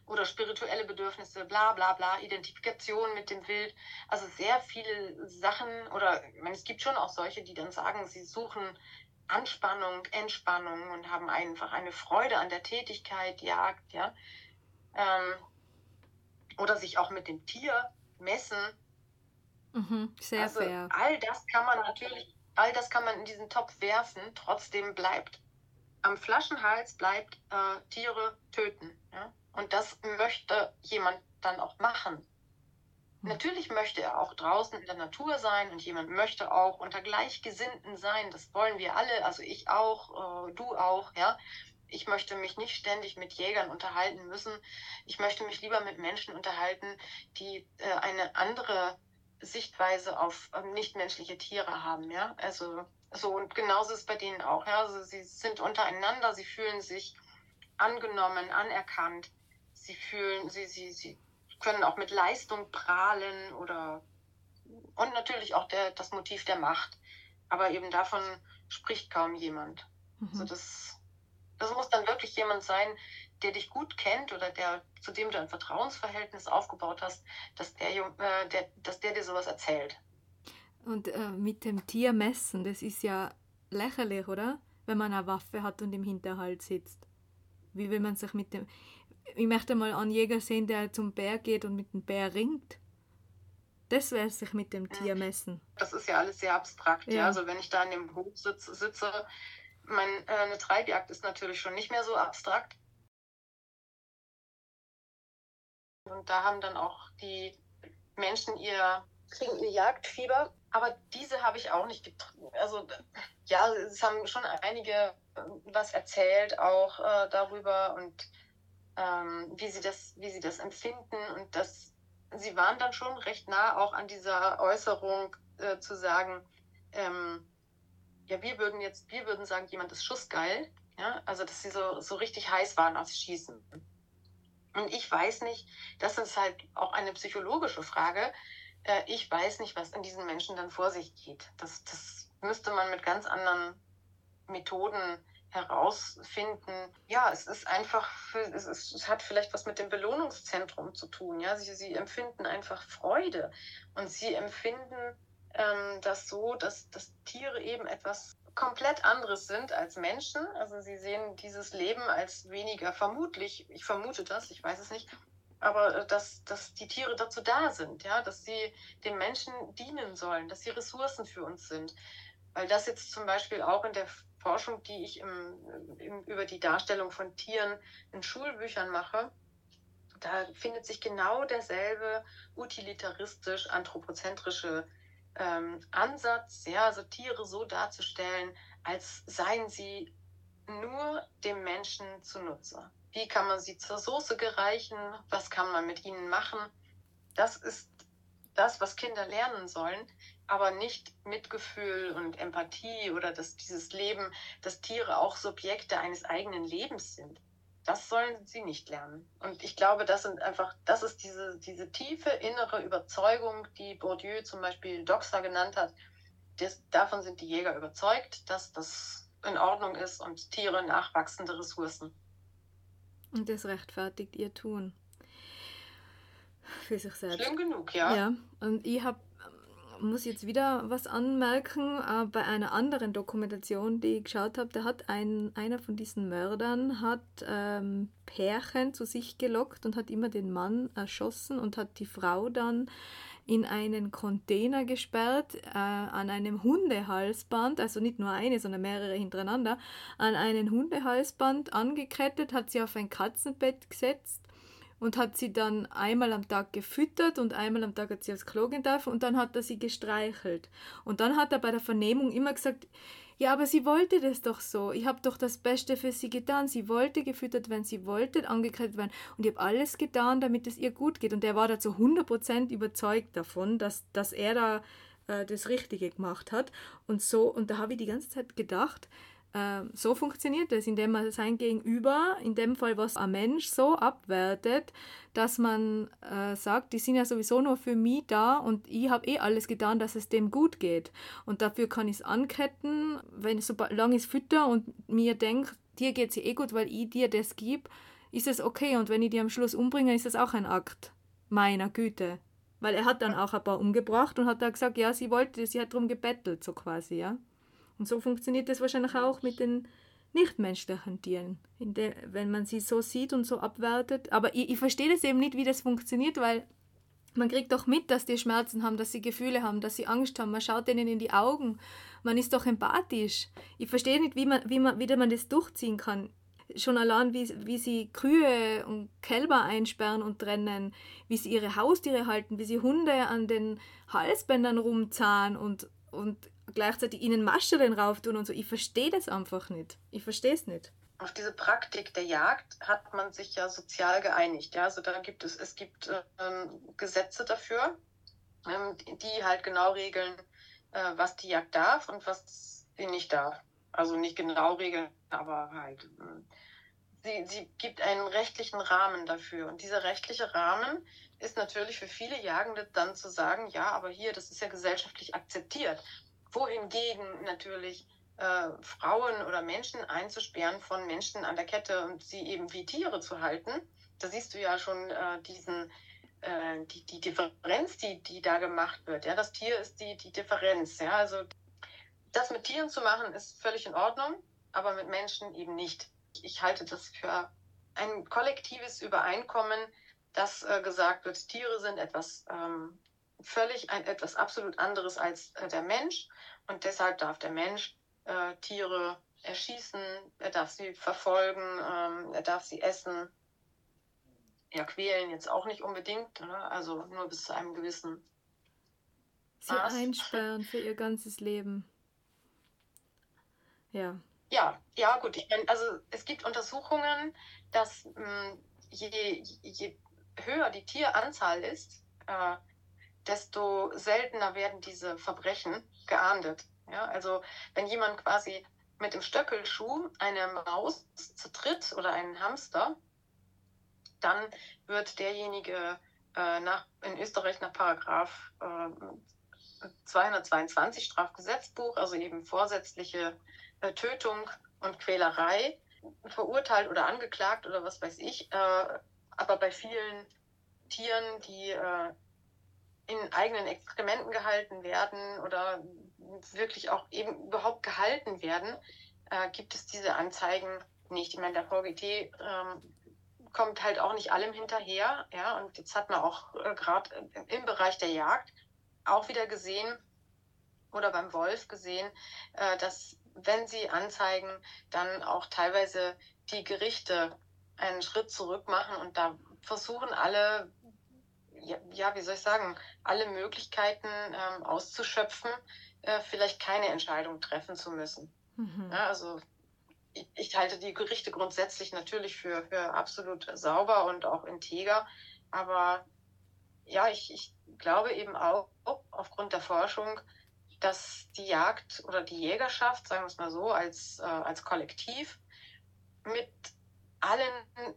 oder spirituelle Bedürfnisse, bla bla bla, Identifikation mit dem Wild. Also sehr viele Sachen oder ich meine, es gibt schon auch solche, die dann sagen, sie suchen Anspannung, Entspannung und haben einfach eine Freude an der Tätigkeit, Jagd, ja. Ähm, oder sich auch mit dem Tier messen. Mhm, sehr also fair. All das kann man natürlich, all das kann man in diesen Topf werfen, trotzdem bleibt am Flaschenhals bleibt äh, Tiere töten. Ja? Und das möchte jemand dann auch machen. Hm. Natürlich möchte er auch draußen in der Natur sein und jemand möchte auch unter Gleichgesinnten sein. Das wollen wir alle, also ich auch, äh, du auch, ja. Ich möchte mich nicht ständig mit Jägern unterhalten müssen. Ich möchte mich lieber mit Menschen unterhalten, die äh, eine andere Sichtweise auf äh, nichtmenschliche Tiere haben, ja. Also so und genauso ist es bei denen auch, ja. Also sie sind untereinander, sie fühlen sich angenommen, anerkannt. Sie fühlen, sie, sie, sie können auch mit Leistung prahlen oder und natürlich auch der, das Motiv der Macht. Aber eben davon spricht kaum jemand. Mhm. Also das, das muss dann wirklich jemand sein, der dich gut kennt oder der, zu dem du ein Vertrauensverhältnis aufgebaut hast, dass der, äh, der, dass der dir sowas erzählt. Und äh, mit dem Tier messen, das ist ja lächerlich, oder? Wenn man eine Waffe hat und im Hinterhalt sitzt. Wie will man sich mit dem ich möchte mal einen Jäger sehen, der zum Bär geht und mit dem Bär ringt. Das wäre sich mit dem Tier messen. Das ist ja alles sehr abstrakt. Ja. ja. Also wenn ich da in dem Hof sitze, sitze mein, äh, eine Treibjagd ist natürlich schon nicht mehr so abstrakt. Und da haben dann auch die Menschen ihr, kriegen ihr Jagdfieber. Aber diese habe ich auch nicht getroffen. Also ja, es haben schon einige äh, was erzählt auch äh, darüber und ähm, wie, sie das, wie sie das empfinden. Und das, sie waren dann schon recht nah auch an dieser Äußerung äh, zu sagen, ähm, ja, wir würden jetzt, wir würden sagen, jemand ist schussgeil. Ja? Also, dass sie so, so richtig heiß waren aufs Schießen. Und ich weiß nicht, das ist halt auch eine psychologische Frage. Äh, ich weiß nicht, was in diesen Menschen dann vor sich geht. Das, das müsste man mit ganz anderen Methoden herausfinden, ja, es ist einfach, für, es, ist, es hat vielleicht was mit dem Belohnungszentrum zu tun. Ja, sie, sie empfinden einfach Freude und sie empfinden ähm, das so, dass, dass Tiere eben etwas komplett anderes sind als Menschen. Also sie sehen dieses Leben als weniger vermutlich, ich vermute das, ich weiß es nicht, aber äh, dass, dass die Tiere dazu da sind, ja, dass sie dem Menschen dienen sollen, dass sie Ressourcen für uns sind. Weil das jetzt zum Beispiel auch in der Forschung, die ich im, im, über die Darstellung von Tieren in Schulbüchern mache, da findet sich genau derselbe utilitaristisch-anthropozentrische ähm, Ansatz, ja, also Tiere so darzustellen, als seien sie nur dem Menschen zunutze. Wie kann man sie zur Soße gereichen? Was kann man mit ihnen machen? Das ist das, was Kinder lernen sollen, aber nicht Mitgefühl und Empathie oder dass dieses Leben, dass Tiere auch Subjekte eines eigenen Lebens sind. Das sollen sie nicht lernen. Und ich glaube, das sind einfach, das ist diese, diese tiefe innere Überzeugung, die Bourdieu zum Beispiel Doxa genannt hat. Das, davon sind die Jäger überzeugt, dass das in Ordnung ist und Tiere nachwachsende Ressourcen. Und das rechtfertigt ihr Tun. Für sich selbst. Schlimm genug, ja. Ja, und ich habe muss jetzt wieder was anmerken. Äh, bei einer anderen Dokumentation, die ich geschaut habe, da hat ein, einer von diesen Mördern hat ähm, Pärchen zu sich gelockt und hat immer den Mann erschossen und hat die Frau dann in einen Container gesperrt, äh, an einem Hundehalsband, also nicht nur eine, sondern mehrere hintereinander, an einen Hundehalsband angekettet, hat sie auf ein Katzenbett gesetzt und hat sie dann einmal am Tag gefüttert und einmal am Tag hat sie aufs Klo gehen dürfen und dann hat er sie gestreichelt. Und dann hat er bei der Vernehmung immer gesagt, ja, aber sie wollte das doch so. Ich habe doch das Beste für sie getan. Sie wollte gefüttert werden, sie wollte angekleidet werden. Und ich habe alles getan, damit es ihr gut geht. Und er war da zu 100% überzeugt davon, dass, dass er da äh, das Richtige gemacht hat. Und so, und da habe ich die ganze Zeit gedacht, ähm, so funktioniert es, indem man sein Gegenüber, in dem Fall was ein Mensch, so abwertet, dass man äh, sagt, die sind ja sowieso nur für mich da und ich habe eh alles getan, dass es dem gut geht. Und dafür kann ich es anketten, wenn solange ich es fütter und mir denke, dir geht es eh gut, weil ich dir das gebe, ist es okay. Und wenn ich die am Schluss umbringe, ist es auch ein Akt meiner Güte. Weil er hat dann auch ein paar umgebracht und hat da gesagt, ja, sie wollte, sie hat darum gebettelt, so quasi, ja. Und so funktioniert das wahrscheinlich auch mit den nichtmenschlichen Tieren, der, wenn man sie so sieht und so abwertet. Aber ich, ich verstehe das eben nicht, wie das funktioniert, weil man kriegt doch mit, dass die Schmerzen haben, dass sie Gefühle haben, dass sie Angst haben. Man schaut denen in die Augen. Man ist doch empathisch. Ich verstehe nicht, wie man, wie man, wie man das durchziehen kann. Schon allein, wie, wie sie Kühe und Kälber einsperren und trennen, wie sie ihre Haustiere halten, wie sie Hunde an den Halsbändern rumzahlen und, und gleichzeitig ihnen Mascheren rauf tun und so. Ich verstehe das einfach nicht. Ich verstehe es nicht. Auf diese Praktik der Jagd hat man sich ja sozial geeinigt. Ja? Also da gibt es, es gibt ähm, Gesetze dafür, ähm, die halt genau regeln, äh, was die Jagd darf und was sie nicht darf. Also nicht genau regeln, aber halt. Äh, sie, sie gibt einen rechtlichen Rahmen dafür. Und dieser rechtliche Rahmen ist natürlich für viele Jagende dann zu sagen, ja, aber hier, das ist ja gesellschaftlich akzeptiert wohingegen natürlich äh, Frauen oder Menschen einzusperren von Menschen an der Kette und sie eben wie Tiere zu halten, da siehst du ja schon äh, diesen, äh, die, die Differenz, die, die da gemacht wird. Ja? Das Tier ist die, die Differenz. Ja? Also das mit Tieren zu machen, ist völlig in Ordnung, aber mit Menschen eben nicht. Ich halte das für ein kollektives Übereinkommen, dass äh, gesagt wird, Tiere sind etwas ähm, völlig ein etwas absolut anderes als äh, der Mensch und deshalb darf der Mensch äh, Tiere erschießen, er darf sie verfolgen, ähm, er darf sie essen. Ja, quälen jetzt auch nicht unbedingt, ne? also nur bis zu einem gewissen Sie Maß. einsperren für ihr ganzes Leben. Ja. Ja, ja, gut. Ich mein, also es gibt Untersuchungen, dass mh, hm, je, je höher die Tieranzahl ist, äh, desto seltener werden diese Verbrechen geahndet. Ja, also wenn jemand quasi mit dem Stöckelschuh eine Maus zertritt oder einen Hamster, dann wird derjenige äh, nach, in Österreich nach Paragraph äh, 222 Strafgesetzbuch, also eben vorsätzliche äh, Tötung und Quälerei, verurteilt oder angeklagt oder was weiß ich. Äh, aber bei vielen Tieren, die äh, in eigenen Exkrementen gehalten werden oder wirklich auch eben überhaupt gehalten werden, äh, gibt es diese Anzeigen nicht. Ich meine, der VGT ähm, kommt halt auch nicht allem hinterher. Ja, und jetzt hat man auch äh, gerade im Bereich der Jagd auch wieder gesehen oder beim Wolf gesehen, äh, dass wenn sie anzeigen, dann auch teilweise die Gerichte einen Schritt zurück machen und da versuchen alle, ja, ja wie soll ich sagen, alle Möglichkeiten ähm, auszuschöpfen, äh, vielleicht keine Entscheidung treffen zu müssen. Mhm. Ja, also ich, ich, halte die Gerichte grundsätzlich natürlich für, für absolut sauber und auch integer, aber ja, ich, ich glaube eben auch aufgrund der Forschung, dass die Jagd oder die Jägerschaft, sagen wir es mal so, als, äh, als Kollektiv mit allen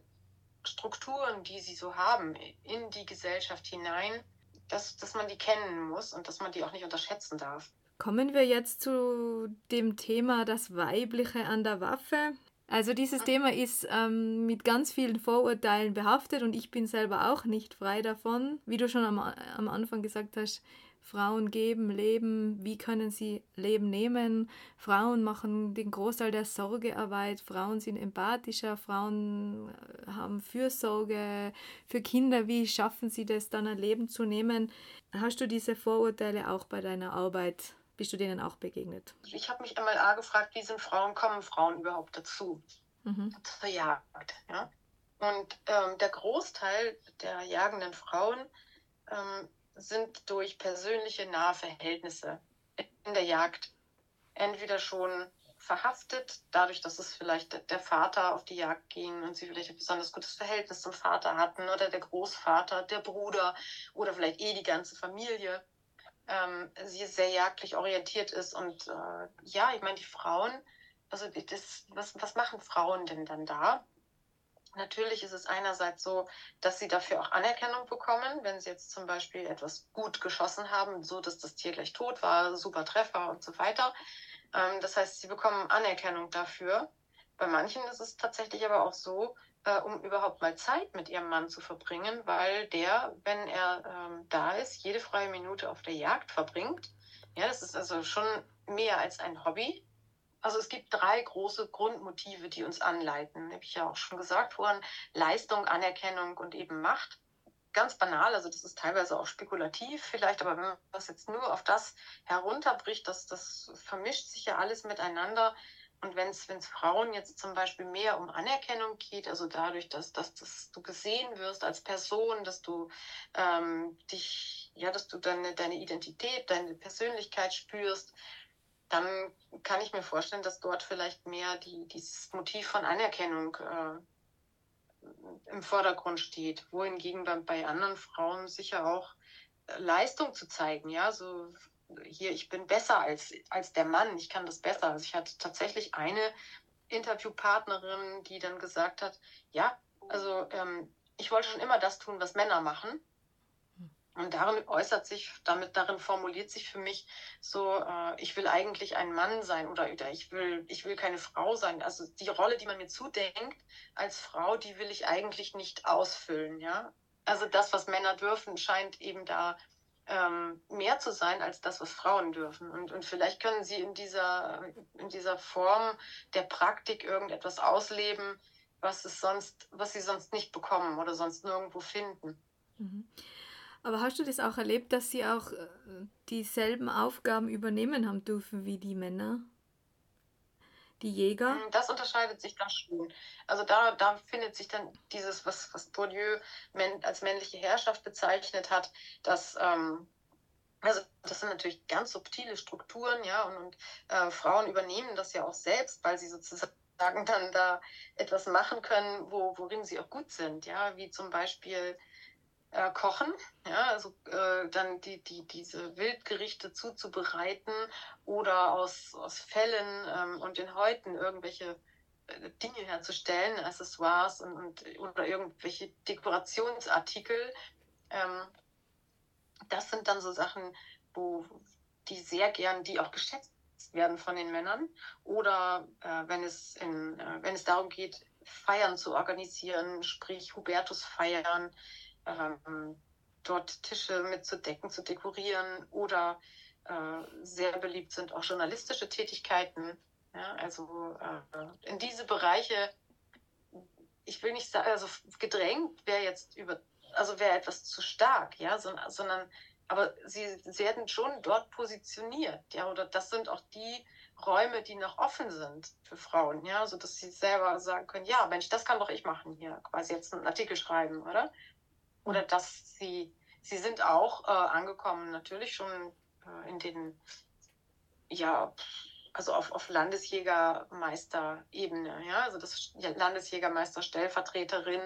Strukturen, die sie so haben, in die Gesellschaft hinein, dass, dass man die kennen muss und dass man die auch nicht unterschätzen darf. Kommen wir jetzt zu dem Thema das Weibliche an der Waffe. Also dieses mhm. Thema ist ähm, mit ganz vielen Vorurteilen behaftet und ich bin selber auch nicht frei davon. Wie du schon am, am Anfang gesagt hast, Frauen geben Leben, wie können sie Leben nehmen? Frauen machen den Großteil der Sorgearbeit, Frauen sind empathischer, Frauen äh, haben Fürsorge für Kinder, wie schaffen sie das dann ein Leben zu nehmen? Hast du diese Vorurteile auch bei deiner Arbeit, bist du denen auch begegnet? Ich habe mich einmal A gefragt, wie sind Frauen, kommen Frauen überhaupt dazu? Mhm. Zur Jagd. Ja? Und ähm, der Großteil der jagenden Frauen ähm, sind durch persönliche nahe Verhältnisse in der Jagd entweder schon verhaftet, dadurch, dass es vielleicht der Vater auf die Jagd ging und sie vielleicht ein besonders gutes Verhältnis zum Vater hatten oder der Großvater, der Bruder oder vielleicht eh die ganze Familie, ähm, sie sehr jagdlich orientiert ist. Und äh, ja, ich meine, die Frauen, also das, was, was machen Frauen denn dann da? Natürlich ist es einerseits so, dass sie dafür auch Anerkennung bekommen, wenn sie jetzt zum Beispiel etwas gut geschossen haben, so dass das Tier gleich tot war, super Treffer und so weiter. Ähm, das heißt, sie bekommen Anerkennung dafür. Bei manchen ist es tatsächlich aber auch so, äh, um überhaupt mal Zeit mit ihrem Mann zu verbringen, weil der, wenn er ähm, da ist, jede freie Minute auf der Jagd verbringt. Ja, das ist also schon mehr als ein Hobby. Also es gibt drei große Grundmotive, die uns anleiten. Habe ich ja auch schon gesagt vorhin. Leistung, Anerkennung und eben Macht. Ganz banal, also das ist teilweise auch spekulativ vielleicht, aber wenn man das jetzt nur auf das herunterbricht, das, das vermischt sich ja alles miteinander. Und wenn es Frauen jetzt zum Beispiel mehr um Anerkennung geht, also dadurch, dass, dass, dass du gesehen wirst als Person, dass du ähm, dich, ja, dass du deine, deine Identität, deine Persönlichkeit spürst, dann kann ich mir vorstellen, dass dort vielleicht mehr die, dieses Motiv von Anerkennung äh, im Vordergrund steht. Wohingegen bei, bei anderen Frauen sicher auch äh, Leistung zu zeigen, ja, so hier, ich bin besser als, als der Mann, ich kann das besser. Also ich hatte tatsächlich eine Interviewpartnerin, die dann gesagt hat, ja, also ähm, ich wollte schon immer das tun, was Männer machen. Und darin äußert sich, damit darin formuliert sich für mich so, äh, ich will eigentlich ein Mann sein oder, oder ich will, ich will keine Frau sein. Also die Rolle, die man mir zudenkt als Frau, die will ich eigentlich nicht ausfüllen, ja. Also das, was Männer dürfen, scheint eben da ähm, mehr zu sein als das, was Frauen dürfen. Und, und vielleicht können sie in dieser, in dieser Form der Praktik irgendetwas ausleben, was es sonst, was sie sonst nicht bekommen oder sonst nirgendwo finden. Mhm. Aber hast du das auch erlebt, dass sie auch äh, dieselben Aufgaben übernehmen haben dürfen wie die Männer? Die Jäger? Hm, das unterscheidet sich dann schon. Also da, da findet sich dann dieses, was, was Bourdieu als männliche Herrschaft bezeichnet hat, dass ähm, also das sind natürlich ganz subtile Strukturen, ja, und, und äh, Frauen übernehmen das ja auch selbst, weil sie sozusagen dann da etwas machen können, wo, worin sie auch gut sind, ja, wie zum Beispiel äh, kochen, ja, also äh, dann die, die, diese Wildgerichte zuzubereiten oder aus, aus Fellen ähm, und den Häuten irgendwelche äh, Dinge herzustellen, Accessoires und, und, oder irgendwelche Dekorationsartikel. Ähm, das sind dann so Sachen, wo die sehr gern, die auch geschätzt werden von den Männern. Oder äh, wenn, es in, äh, wenn es darum geht, Feiern zu organisieren, sprich Hubertus feiern, ähm, dort Tische mit zu dekorieren oder äh, sehr beliebt sind auch journalistische Tätigkeiten. Ja, also äh, in diese Bereiche, ich will nicht sagen, also gedrängt wäre jetzt über, also wäre etwas zu stark, ja, sondern, sondern aber sie, sie werden schon dort positioniert, ja, oder das sind auch die Räume, die noch offen sind für Frauen, ja, so dass sie selber sagen können, ja, Mensch, das kann doch ich machen hier, quasi jetzt einen Artikel schreiben, oder? Oder dass sie, sie sind auch äh, angekommen, natürlich schon äh, in den, ja, also auf, auf Landesjägermeisterebene, ja, also das Landesjägermeister Stellvertreterin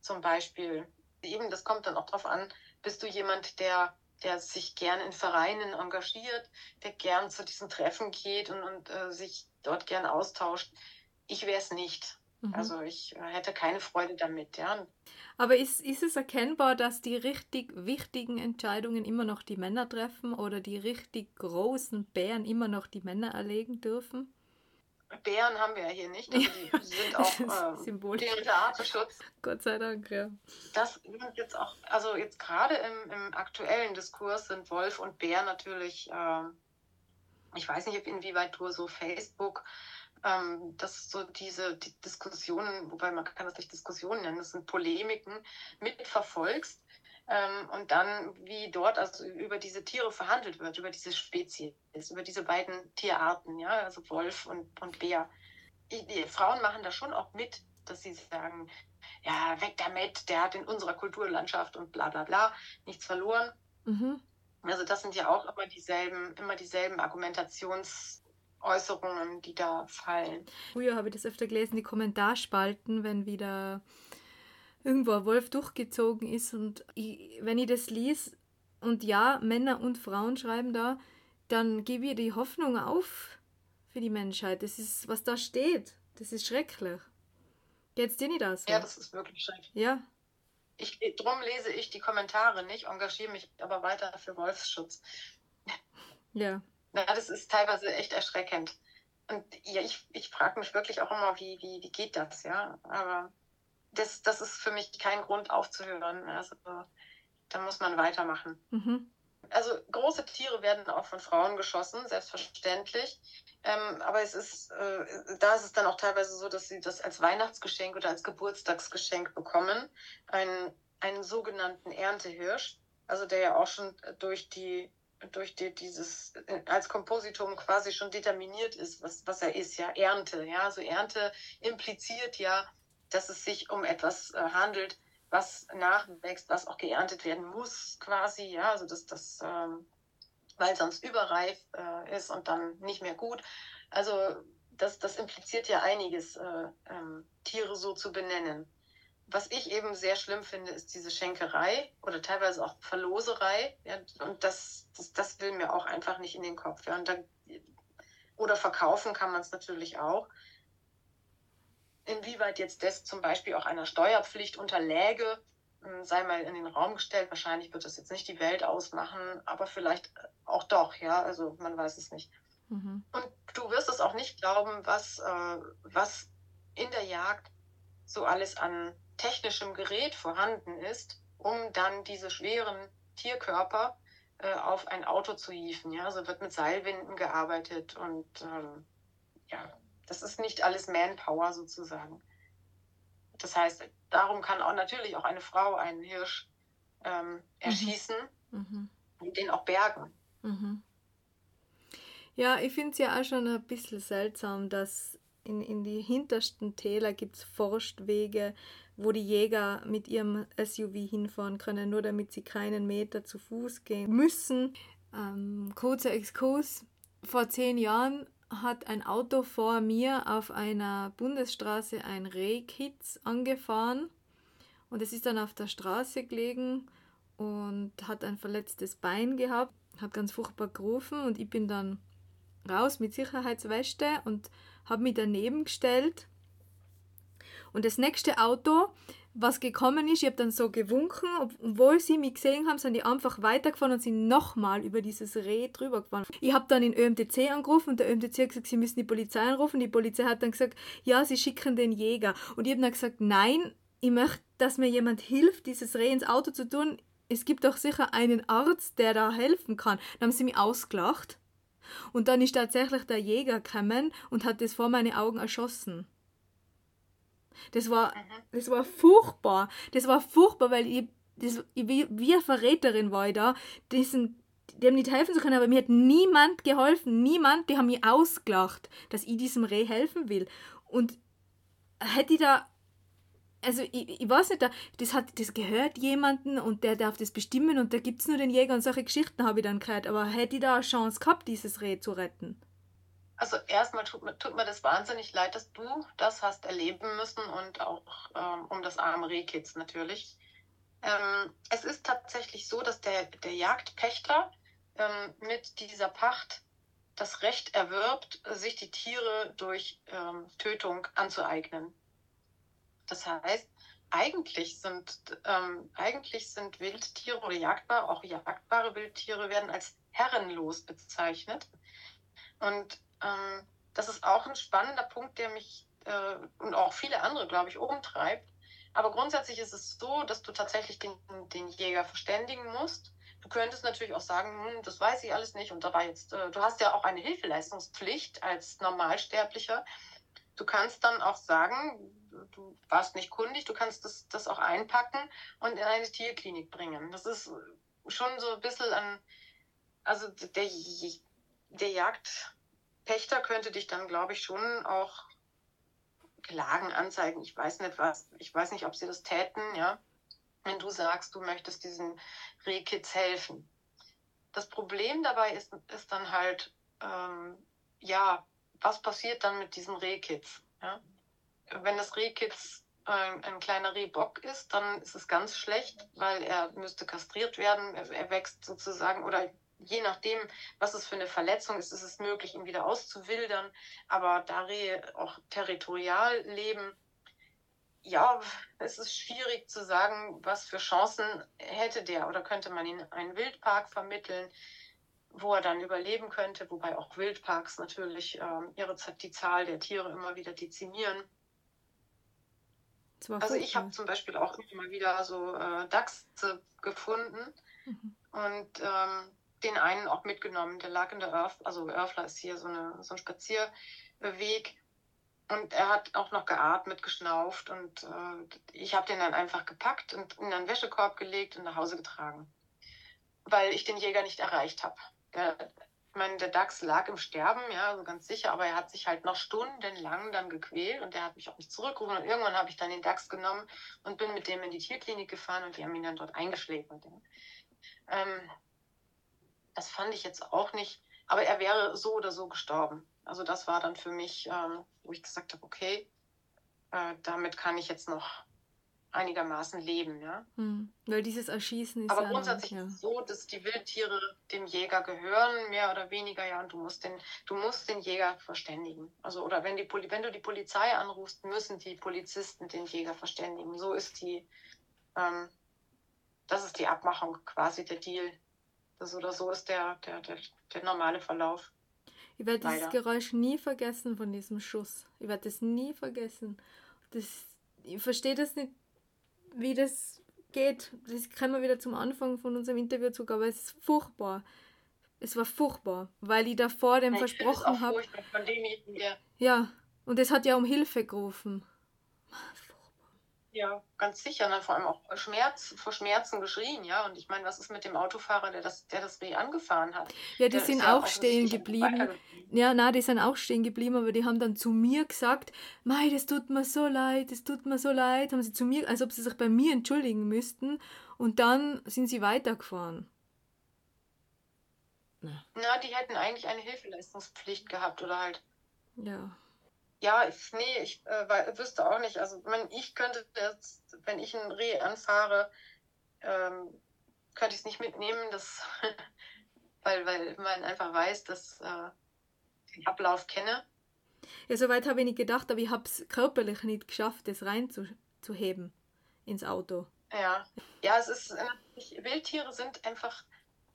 zum Beispiel. Eben, das kommt dann auch darauf an, bist du jemand, der der sich gern in Vereinen engagiert, der gern zu diesen Treffen geht und, und äh, sich dort gern austauscht. Ich wäre es nicht. Mhm. Also ich äh, hätte keine Freude damit, ja. Aber ist, ist es erkennbar, dass die richtig wichtigen Entscheidungen immer noch die Männer treffen oder die richtig großen Bären immer noch die Männer erlegen dürfen? Bären haben wir ja hier nicht. Also die sind auch äh, symbolisch. unter Artenschutz. Gott sei Dank, ja. Das jetzt auch, also jetzt gerade im, im aktuellen Diskurs sind Wolf und Bär natürlich, äh, ich weiß nicht, inwieweit du so Facebook, ähm, dass so diese die Diskussionen, wobei man kann das nicht Diskussionen nennen, das sind Polemiken, mitverfolgst ähm, und dann, wie dort also über diese Tiere verhandelt wird, über diese Spezies, über diese beiden Tierarten, ja, also Wolf und, und Bär. Die, die Frauen machen da schon auch mit, dass sie sagen, ja, weg damit, der hat in unserer Kulturlandschaft und bla bla bla nichts verloren. Mhm. Also das sind ja auch immer dieselben, immer dieselben Argumentationsäußerungen, die da fallen. Früher habe ich das öfter gelesen, die Kommentarspalten, wenn wieder irgendwo ein Wolf durchgezogen ist. Und ich, wenn ich das lies und ja, Männer und Frauen schreiben da, dann gebe ich die Hoffnung auf für die Menschheit. Das ist, was da steht. Das ist schrecklich. Geht's dir nicht aus? Ja, das ist wirklich schrecklich. Ja. Ich, drum lese ich die Kommentare nicht, engagiere mich aber weiter für Wolfsschutz. Ja. Ja, das ist teilweise echt erschreckend. Und ja, ich, ich frage mich wirklich auch immer, wie, wie, wie geht das, ja? Aber das, das ist für mich kein Grund aufzuhören. Also da muss man weitermachen. Mhm. Also große Tiere werden auch von Frauen geschossen, selbstverständlich. Ähm, aber es ist, äh, da ist es dann auch teilweise so, dass sie das als Weihnachtsgeschenk oder als Geburtstagsgeschenk bekommen. Einen, einen sogenannten Erntehirsch, also der ja auch schon durch die durch die, dieses als Kompositum quasi schon determiniert ist, was, was er ist, ja, Ernte, ja, also Ernte impliziert ja dass es sich um etwas äh, handelt, was nachwächst, was auch geerntet werden muss, quasi, ja, also dass das, ähm, weil sonst überreif äh, ist und dann nicht mehr gut. Also das, das impliziert ja einiges, äh, ähm, Tiere so zu benennen. Was ich eben sehr schlimm finde, ist diese Schenkerei oder teilweise auch Verloserei. Ja, und das, das, das will mir auch einfach nicht in den Kopf. Ja, und dann, oder verkaufen kann man es natürlich auch inwieweit jetzt das zum Beispiel auch einer Steuerpflicht unterläge, hm, sei mal in den Raum gestellt. Wahrscheinlich wird das jetzt nicht die Welt ausmachen, aber vielleicht auch doch, ja. Also man weiß es nicht. Mhm. Und du wirst es auch nicht glauben, was, äh, was in der Jagd so alles an technischem Gerät vorhanden ist, um dann diese schweren Tierkörper äh, auf ein Auto zu hieven. Ja, so wird mit Seilwinden gearbeitet und ähm, ja, das ist nicht alles Manpower sozusagen. Das heißt, darum kann auch natürlich auch eine Frau einen Hirsch ähm, mhm. erschießen mhm. und den auch bergen. Mhm. Ja, ich finde es ja auch schon ein bisschen seltsam, dass in, in die hintersten Täler gibt es Forstwege, wo die Jäger mit ihrem SUV hinfahren können, nur damit sie keinen Meter zu Fuß gehen müssen. Ähm, kurzer Exkurs. Vor zehn Jahren hat ein Auto vor mir auf einer Bundesstraße ein Rehkitz angefahren und es ist dann auf der Straße gelegen und hat ein verletztes Bein gehabt, hat ganz furchtbar gerufen und ich bin dann raus mit Sicherheitsweste und habe mich daneben gestellt. Und das nächste Auto was gekommen ist. Ich habe dann so gewunken, obwohl sie mich gesehen haben, sind die einfach weitergefahren und sind nochmal über dieses Reh drüber gefahren. Ich habe dann in ÖMTC angerufen und der ÖMTC hat gesagt, sie müssen die Polizei anrufen. Die Polizei hat dann gesagt, ja, sie schicken den Jäger. Und ich habe dann gesagt, nein, ich möchte, dass mir jemand hilft, dieses Reh ins Auto zu tun. es gibt doch sicher einen Arzt, der da helfen kann. Dann haben sie mich ausgelacht. Und dann ist tatsächlich der Jäger gekommen und hat das vor meine Augen erschossen. Das war, das war furchtbar. Das war furchtbar, weil ich, das, ich wie, eine Verräterin war ich da. Diesen, dem nicht helfen zu können, aber mir hat niemand geholfen. Niemand, die haben mich ausgelacht, dass ich diesem Reh helfen will. Und hätte ich da also ich, ich weiß nicht, das, hat, das gehört jemandem und der darf das bestimmen und da gibt es nur den Jäger und solche Geschichten habe ich dann gehört. Aber hätte ich da eine Chance gehabt, dieses Reh zu retten? Also erstmal tut, tut mir das wahnsinnig leid, dass du das hast erleben müssen und auch ähm, um das arme Rehkitz natürlich. Ähm, es ist tatsächlich so, dass der, der Jagdpächter ähm, mit dieser Pacht das Recht erwirbt, sich die Tiere durch ähm, Tötung anzueignen. Das heißt, eigentlich sind, ähm, eigentlich sind Wildtiere oder jagdbar, auch jagdbare Wildtiere werden als herrenlos bezeichnet. Und ähm, das ist auch ein spannender Punkt, der mich äh, und auch viele andere, glaube ich, umtreibt. Aber grundsätzlich ist es so, dass du tatsächlich den, den Jäger verständigen musst. Du könntest natürlich auch sagen, hm, das weiß ich alles nicht und dabei jetzt, äh, du hast ja auch eine Hilfeleistungspflicht als Normalsterblicher. Du kannst dann auch sagen, du warst nicht kundig, du kannst das, das auch einpacken und in eine Tierklinik bringen. Das ist schon so ein bisschen an, also der, der Jagdpächter könnte dich dann, glaube ich, schon auch Klagen anzeigen. Ich weiß nicht was, ich weiß nicht, ob sie das täten, ja, wenn du sagst, du möchtest diesen Rehkids helfen. Das Problem dabei ist, ist dann halt, ähm, ja, was passiert dann mit diesen Rehkids? Ja? wenn das Rehkitz ein, ein kleiner Rehbock ist, dann ist es ganz schlecht, weil er müsste kastriert werden. Er, er wächst sozusagen oder je nachdem, was es für eine Verletzung ist, ist es möglich, ihn wieder auszuwildern. Aber da Rehe auch territorial leben, ja, es ist schwierig zu sagen, was für Chancen hätte der. Oder könnte man ihn in einen Wildpark vermitteln, wo er dann überleben könnte, wobei auch Wildparks natürlich ähm, ihre, die Zahl der Tiere immer wieder dezimieren. Also ich habe zum Beispiel auch immer wieder so äh, Dachse gefunden. Mhm. und ähm, den einen auch mitgenommen. Der lag in der Örf, also Örfler ist hier so, eine, so ein Spazierweg und er hat auch noch geatmet, geschnauft und äh, ich habe den dann einfach gepackt und in einen Wäschekorb gelegt und nach Hause getragen, weil ich den Jäger nicht erreicht habe. Ich meine, der Dachs lag im Sterben, ja, so ganz sicher, aber er hat sich halt noch stundenlang dann gequält und der hat mich auch nicht zurückgerufen. Und irgendwann habe ich dann den Dachs genommen und bin mit dem in die Tierklinik gefahren und die haben ihn dann dort eingeschlägt. Ähm, das fand ich jetzt auch nicht, aber er wäre so oder so gestorben. Also das war dann für mich, ähm, wo ich gesagt habe, okay, äh, damit kann ich jetzt noch einigermaßen leben, ja. Hm. Weil dieses Erschießen ist Aber ja grundsätzlich ja. so, dass die Wildtiere dem Jäger gehören, mehr oder weniger, ja, und du musst den, du musst den Jäger verständigen. Also, oder wenn die wenn du die Polizei anrufst, müssen die Polizisten den Jäger verständigen. So ist die, ähm, das ist die Abmachung, quasi der Deal. Das oder so ist der, der, der, der normale Verlauf. Ich werde dieses Geräusch nie vergessen von diesem Schuss. Ich werde das nie vergessen. Das, ich verstehe das nicht wie das geht, das kommen wir wieder zum Anfang von unserem Interview zurück, aber es ist furchtbar. Es war furchtbar, weil ich davor dem ich versprochen habe. Ja, und es hat ja um Hilfe gerufen. Ja, ganz sicher. Und dann vor allem auch Schmerz, vor Schmerzen geschrien, ja. Und ich meine, was ist mit dem Autofahrer, der das, der das Reh angefahren hat? Ja, die der sind auch stehen geblieben. Ja, na, die sind auch stehen geblieben, aber die haben dann zu mir gesagt, Mei, das tut mir so leid, das tut mir so leid. Haben sie zu mir, als ob sie sich bei mir entschuldigen müssten. Und dann sind sie weitergefahren. Na, na die hätten eigentlich eine Hilfeleistungspflicht gehabt oder halt. Ja. Ja, ich, nee, ich äh, wüsste auch nicht. Also wenn ich könnte jetzt, wenn ich ein Reh anfahre, ähm, könnte ich es nicht mitnehmen, das, weil, weil man einfach weiß, dass äh, den Ablauf kenne. Ja, soweit habe ich nicht gedacht, aber ich habe es körperlich nicht geschafft, das reinzuheben ins Auto. Ja, ja, es ist Wildtiere sind einfach,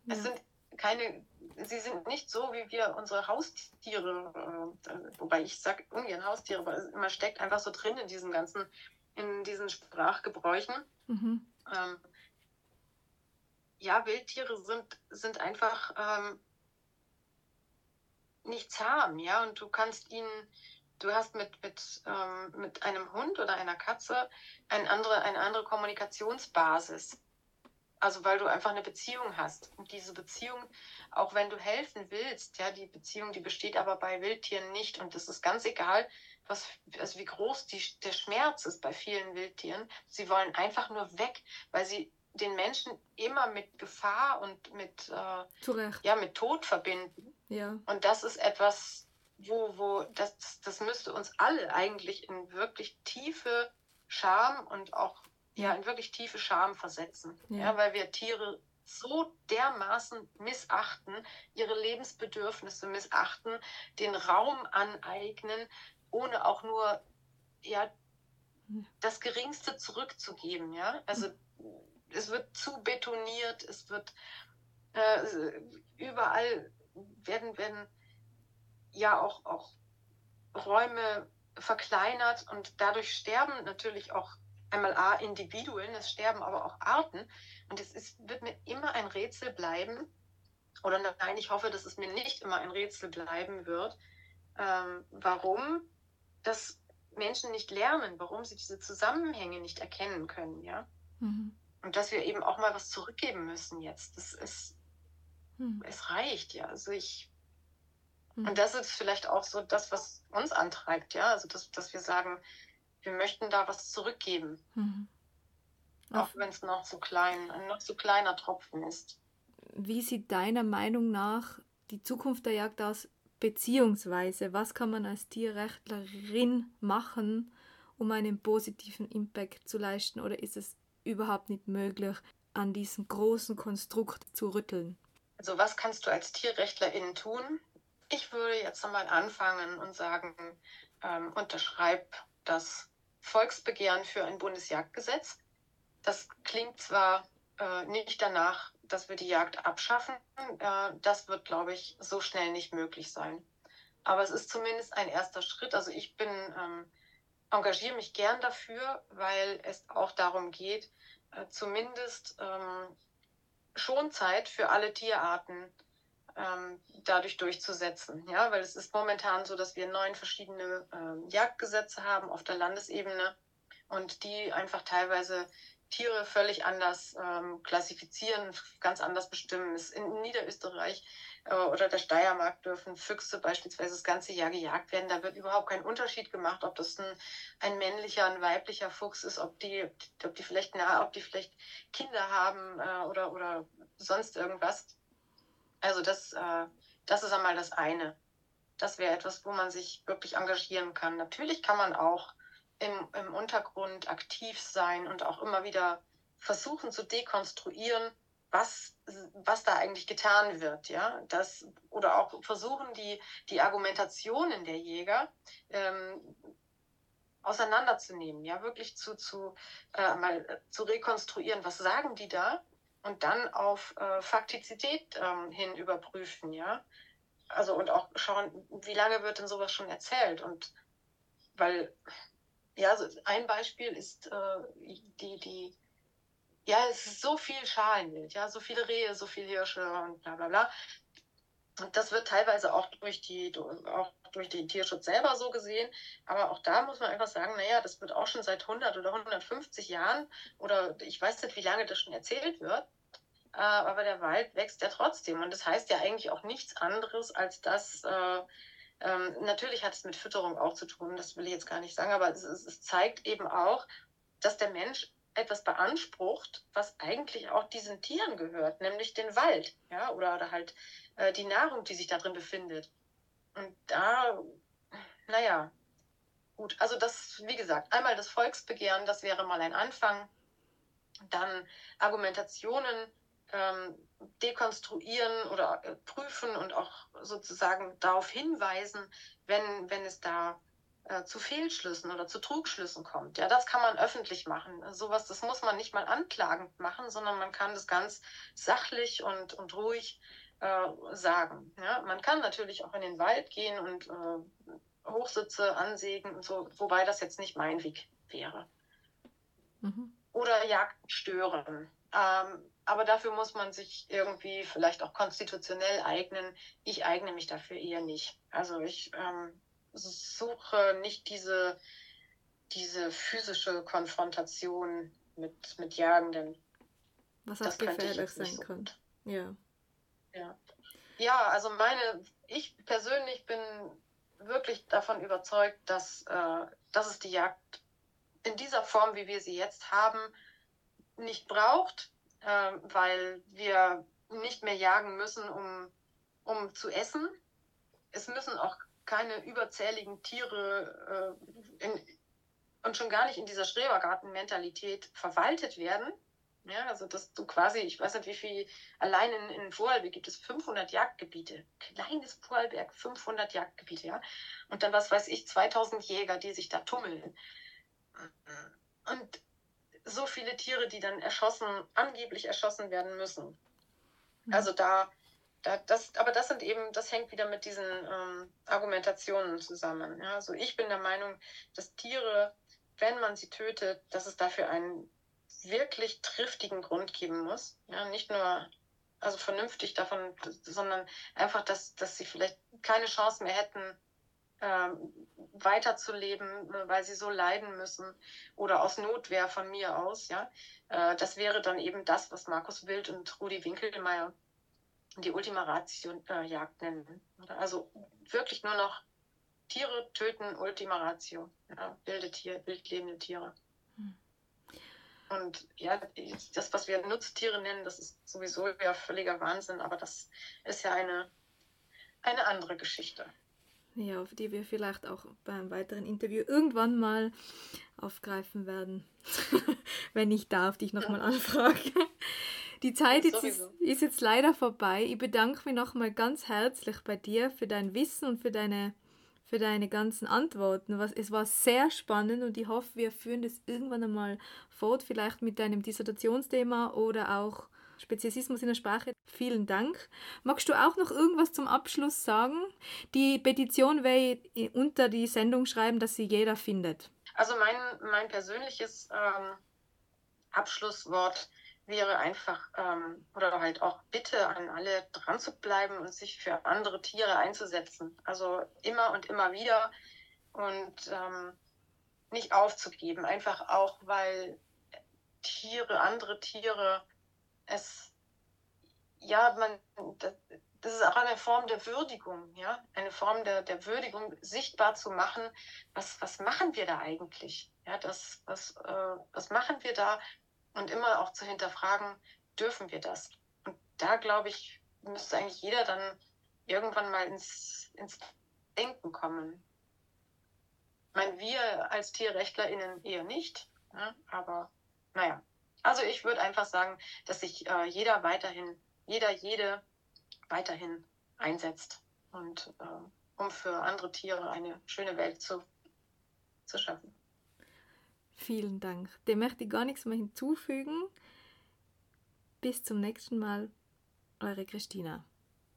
ja. es sind keine sie sind nicht so, wie wir unsere Haustiere, äh, wobei ich sage ungern Haustiere, aber man steckt einfach so drin in diesen ganzen, in diesen Sprachgebräuchen. Mhm. Ähm, ja, Wildtiere sind, sind einfach ähm, nicht zahm, ja, und du kannst ihnen, du hast mit, mit, ähm, mit einem Hund oder einer Katze eine andere, eine andere Kommunikationsbasis. Also weil du einfach eine Beziehung hast. Und diese Beziehung, auch wenn du helfen willst, ja, die Beziehung, die besteht aber bei Wildtieren nicht. Und es ist ganz egal, was, also wie groß die, der Schmerz ist bei vielen Wildtieren. Sie wollen einfach nur weg, weil sie den Menschen immer mit Gefahr und mit, äh, ja, mit Tod verbinden. Ja. Und das ist etwas, wo, wo das, das müsste uns alle eigentlich in wirklich tiefe Scham und auch ja, in wirklich tiefe Scham versetzen. Ja. ja, weil wir Tiere so dermaßen missachten, ihre Lebensbedürfnisse missachten, den Raum aneignen, ohne auch nur ja, das Geringste zurückzugeben. Ja? Also es wird zu betoniert, es wird äh, überall werden, werden ja auch, auch Räume verkleinert und dadurch sterben natürlich auch einmal A, Individuen, es sterben aber auch Arten. Und es ist, wird mir immer ein Rätsel bleiben, oder nein, ich hoffe, dass es mir nicht immer ein Rätsel bleiben wird, ähm, warum das Menschen nicht lernen, warum sie diese Zusammenhänge nicht erkennen können, ja. Mhm. Und dass wir eben auch mal was zurückgeben müssen jetzt. Das ist, mhm. es reicht, ja. Also ich, mhm. und das ist vielleicht auch so das, was uns antreibt, ja. Also dass, dass wir sagen, wir möchten da was zurückgeben. Mhm. Auch wenn es noch so klein, ein noch so kleiner Tropfen ist. Wie sieht deiner Meinung nach die Zukunft der Jagd aus? Beziehungsweise, was kann man als Tierrechtlerin machen, um einen positiven Impact zu leisten? Oder ist es überhaupt nicht möglich, an diesem großen Konstrukt zu rütteln? Also, was kannst du als Tierrechtlerin tun? Ich würde jetzt einmal anfangen und sagen, ähm, unterschreib das Volksbegehren für ein Bundesjagdgesetz. Das klingt zwar äh, nicht danach, dass wir die Jagd abschaffen. Äh, das wird, glaube ich, so schnell nicht möglich sein. Aber es ist zumindest ein erster Schritt. Also ich bin, ähm, engagiere mich gern dafür, weil es auch darum geht, äh, zumindest ähm, Schonzeit für alle Tierarten ähm, dadurch durchzusetzen. Ja, weil es ist momentan so, dass wir neun verschiedene ähm, Jagdgesetze haben auf der Landesebene und die einfach teilweise Tiere völlig anders ähm, klassifizieren, ganz anders bestimmen. In Niederösterreich äh, oder der Steiermark dürfen Füchse beispielsweise das ganze Jahr gejagt werden. Da wird überhaupt kein Unterschied gemacht, ob das ein, ein männlicher, ein weiblicher Fuchs ist, ob die, ob die vielleicht nah, ob die vielleicht Kinder haben äh, oder, oder sonst irgendwas. Also das, äh, das ist einmal das eine. Das wäre etwas, wo man sich wirklich engagieren kann. Natürlich kann man auch im, im Untergrund aktiv sein und auch immer wieder versuchen zu dekonstruieren, was, was da eigentlich getan wird. Ja? Das, oder auch versuchen, die, die Argumentationen der Jäger ähm, auseinanderzunehmen, ja, wirklich zu, zu, äh, mal zu rekonstruieren, was sagen die da und dann auf äh, Faktizität ähm, hin überprüfen, ja. Also und auch schauen, wie lange wird denn sowas schon erzählt? Und weil, ja, also ein Beispiel ist äh, die, die, ja, es ist so viel Schalenwild, ja, so viele Rehe, so viele Hirsche und bla bla bla. Und das wird teilweise auch durch die, auch durch den Tierschutz selber so gesehen. Aber auch da muss man einfach sagen, naja, das wird auch schon seit 100 oder 150 Jahren oder ich weiß nicht, wie lange das schon erzählt wird. Äh, aber der Wald wächst ja trotzdem. Und das heißt ja eigentlich auch nichts anderes, als dass, äh, ähm, natürlich hat es mit Fütterung auch zu tun, das will ich jetzt gar nicht sagen, aber es, es zeigt eben auch, dass der Mensch etwas beansprucht, was eigentlich auch diesen Tieren gehört, nämlich den Wald, ja, oder, oder halt äh, die Nahrung, die sich da drin befindet. Und da, naja, gut, also das, wie gesagt, einmal das Volksbegehren, das wäre mal ein Anfang. Dann Argumentationen ähm, dekonstruieren oder äh, prüfen und auch sozusagen darauf hinweisen, wenn, wenn es da äh, zu Fehlschlüssen oder zu Trugschlüssen kommt. Ja, das kann man öffentlich machen. Sowas, das muss man nicht mal anklagend machen, sondern man kann das ganz sachlich und, und ruhig äh, sagen. Ja, man kann natürlich auch in den Wald gehen und äh, Hochsitze ansägen und so, wobei das jetzt nicht mein Weg wäre. Mhm. Oder Jagd stören. Ähm, aber dafür muss man sich irgendwie vielleicht auch konstitutionell eignen. Ich eigne mich dafür eher nicht. Also ich ähm, suche nicht diese, diese physische Konfrontation mit, mit Jagenden. Was auch gefährlich sein so kann. Ja. ja. Ja, also meine, ich persönlich bin wirklich davon überzeugt, dass, äh, dass es die Jagd in dieser Form, wie wir sie jetzt haben, nicht braucht, äh, weil wir nicht mehr jagen müssen, um, um zu essen. Es müssen auch keine überzähligen Tiere äh, in, und schon gar nicht in dieser Schrebergarten-Mentalität verwaltet werden. Ja, also dass du quasi, ich weiß nicht wie viel, allein in, in Vorarlberg gibt es 500 Jagdgebiete. Kleines Vorarlberg, 500 Jagdgebiete, ja. Und dann, was weiß ich, 2000 Jäger, die sich da tummeln. Und so viele Tiere, die dann erschossen, angeblich erschossen werden müssen. Mhm. Also da, da, das, aber das sind eben, das hängt wieder mit diesen ähm, Argumentationen zusammen. Ja? Also ich bin der Meinung, dass Tiere, wenn man sie tötet, dass es dafür einen wirklich triftigen Grund geben muss. Ja? Nicht nur also vernünftig davon, sondern einfach, dass, dass sie vielleicht keine Chance mehr hätten, ähm, weiterzuleben, weil sie so leiden müssen oder aus Notwehr von mir aus. Ja, äh, das wäre dann eben das, was Markus Wild und Rudi Winkelmeier die Ultima Ratio äh, Jagd nennen. Also wirklich nur noch Tiere töten, Ultima Ratio. Ja, wilde Tiere, wildlebende Tiere. Hm. Und ja, das, was wir Nutztiere nennen, das ist sowieso ja völliger Wahnsinn, aber das ist ja eine, eine andere Geschichte. Ja, auf die wir vielleicht auch beim weiteren Interview irgendwann mal aufgreifen werden, wenn ich darf, dich nochmal anfrage. Die Zeit jetzt ist, ist, jetzt leider vorbei. Ich bedanke mich nochmal ganz herzlich bei dir für dein Wissen und für deine, für deine ganzen Antworten. Es war sehr spannend und ich hoffe, wir führen das irgendwann einmal fort, vielleicht mit deinem Dissertationsthema oder auch Speziesismus in der Sprache. Vielen Dank. Magst du auch noch irgendwas zum Abschluss sagen? Die Petition werde ich unter die Sendung schreiben, dass sie jeder findet. Also mein, mein persönliches ähm, Abschlusswort wäre einfach, ähm, oder halt auch Bitte an alle dran zu bleiben und sich für andere Tiere einzusetzen. Also immer und immer wieder und ähm, nicht aufzugeben. Einfach auch, weil Tiere, andere Tiere es, ja, man, das ist auch eine Form der Würdigung, ja, eine Form der, der Würdigung, sichtbar zu machen, was, was machen wir da eigentlich? Ja, das, was, äh, was machen wir da? Und immer auch zu hinterfragen, dürfen wir das? Und da, glaube ich, müsste eigentlich jeder dann irgendwann mal ins, ins Denken kommen. Ich meine, wir als TierrechtlerInnen eher nicht, ja, aber naja, also ich würde einfach sagen, dass sich äh, jeder weiterhin, jeder, jede weiterhin einsetzt und äh, um für andere Tiere eine schöne Welt zu, zu schaffen. Vielen Dank. Dem möchte ich gar nichts mehr hinzufügen. Bis zum nächsten Mal, eure Christina.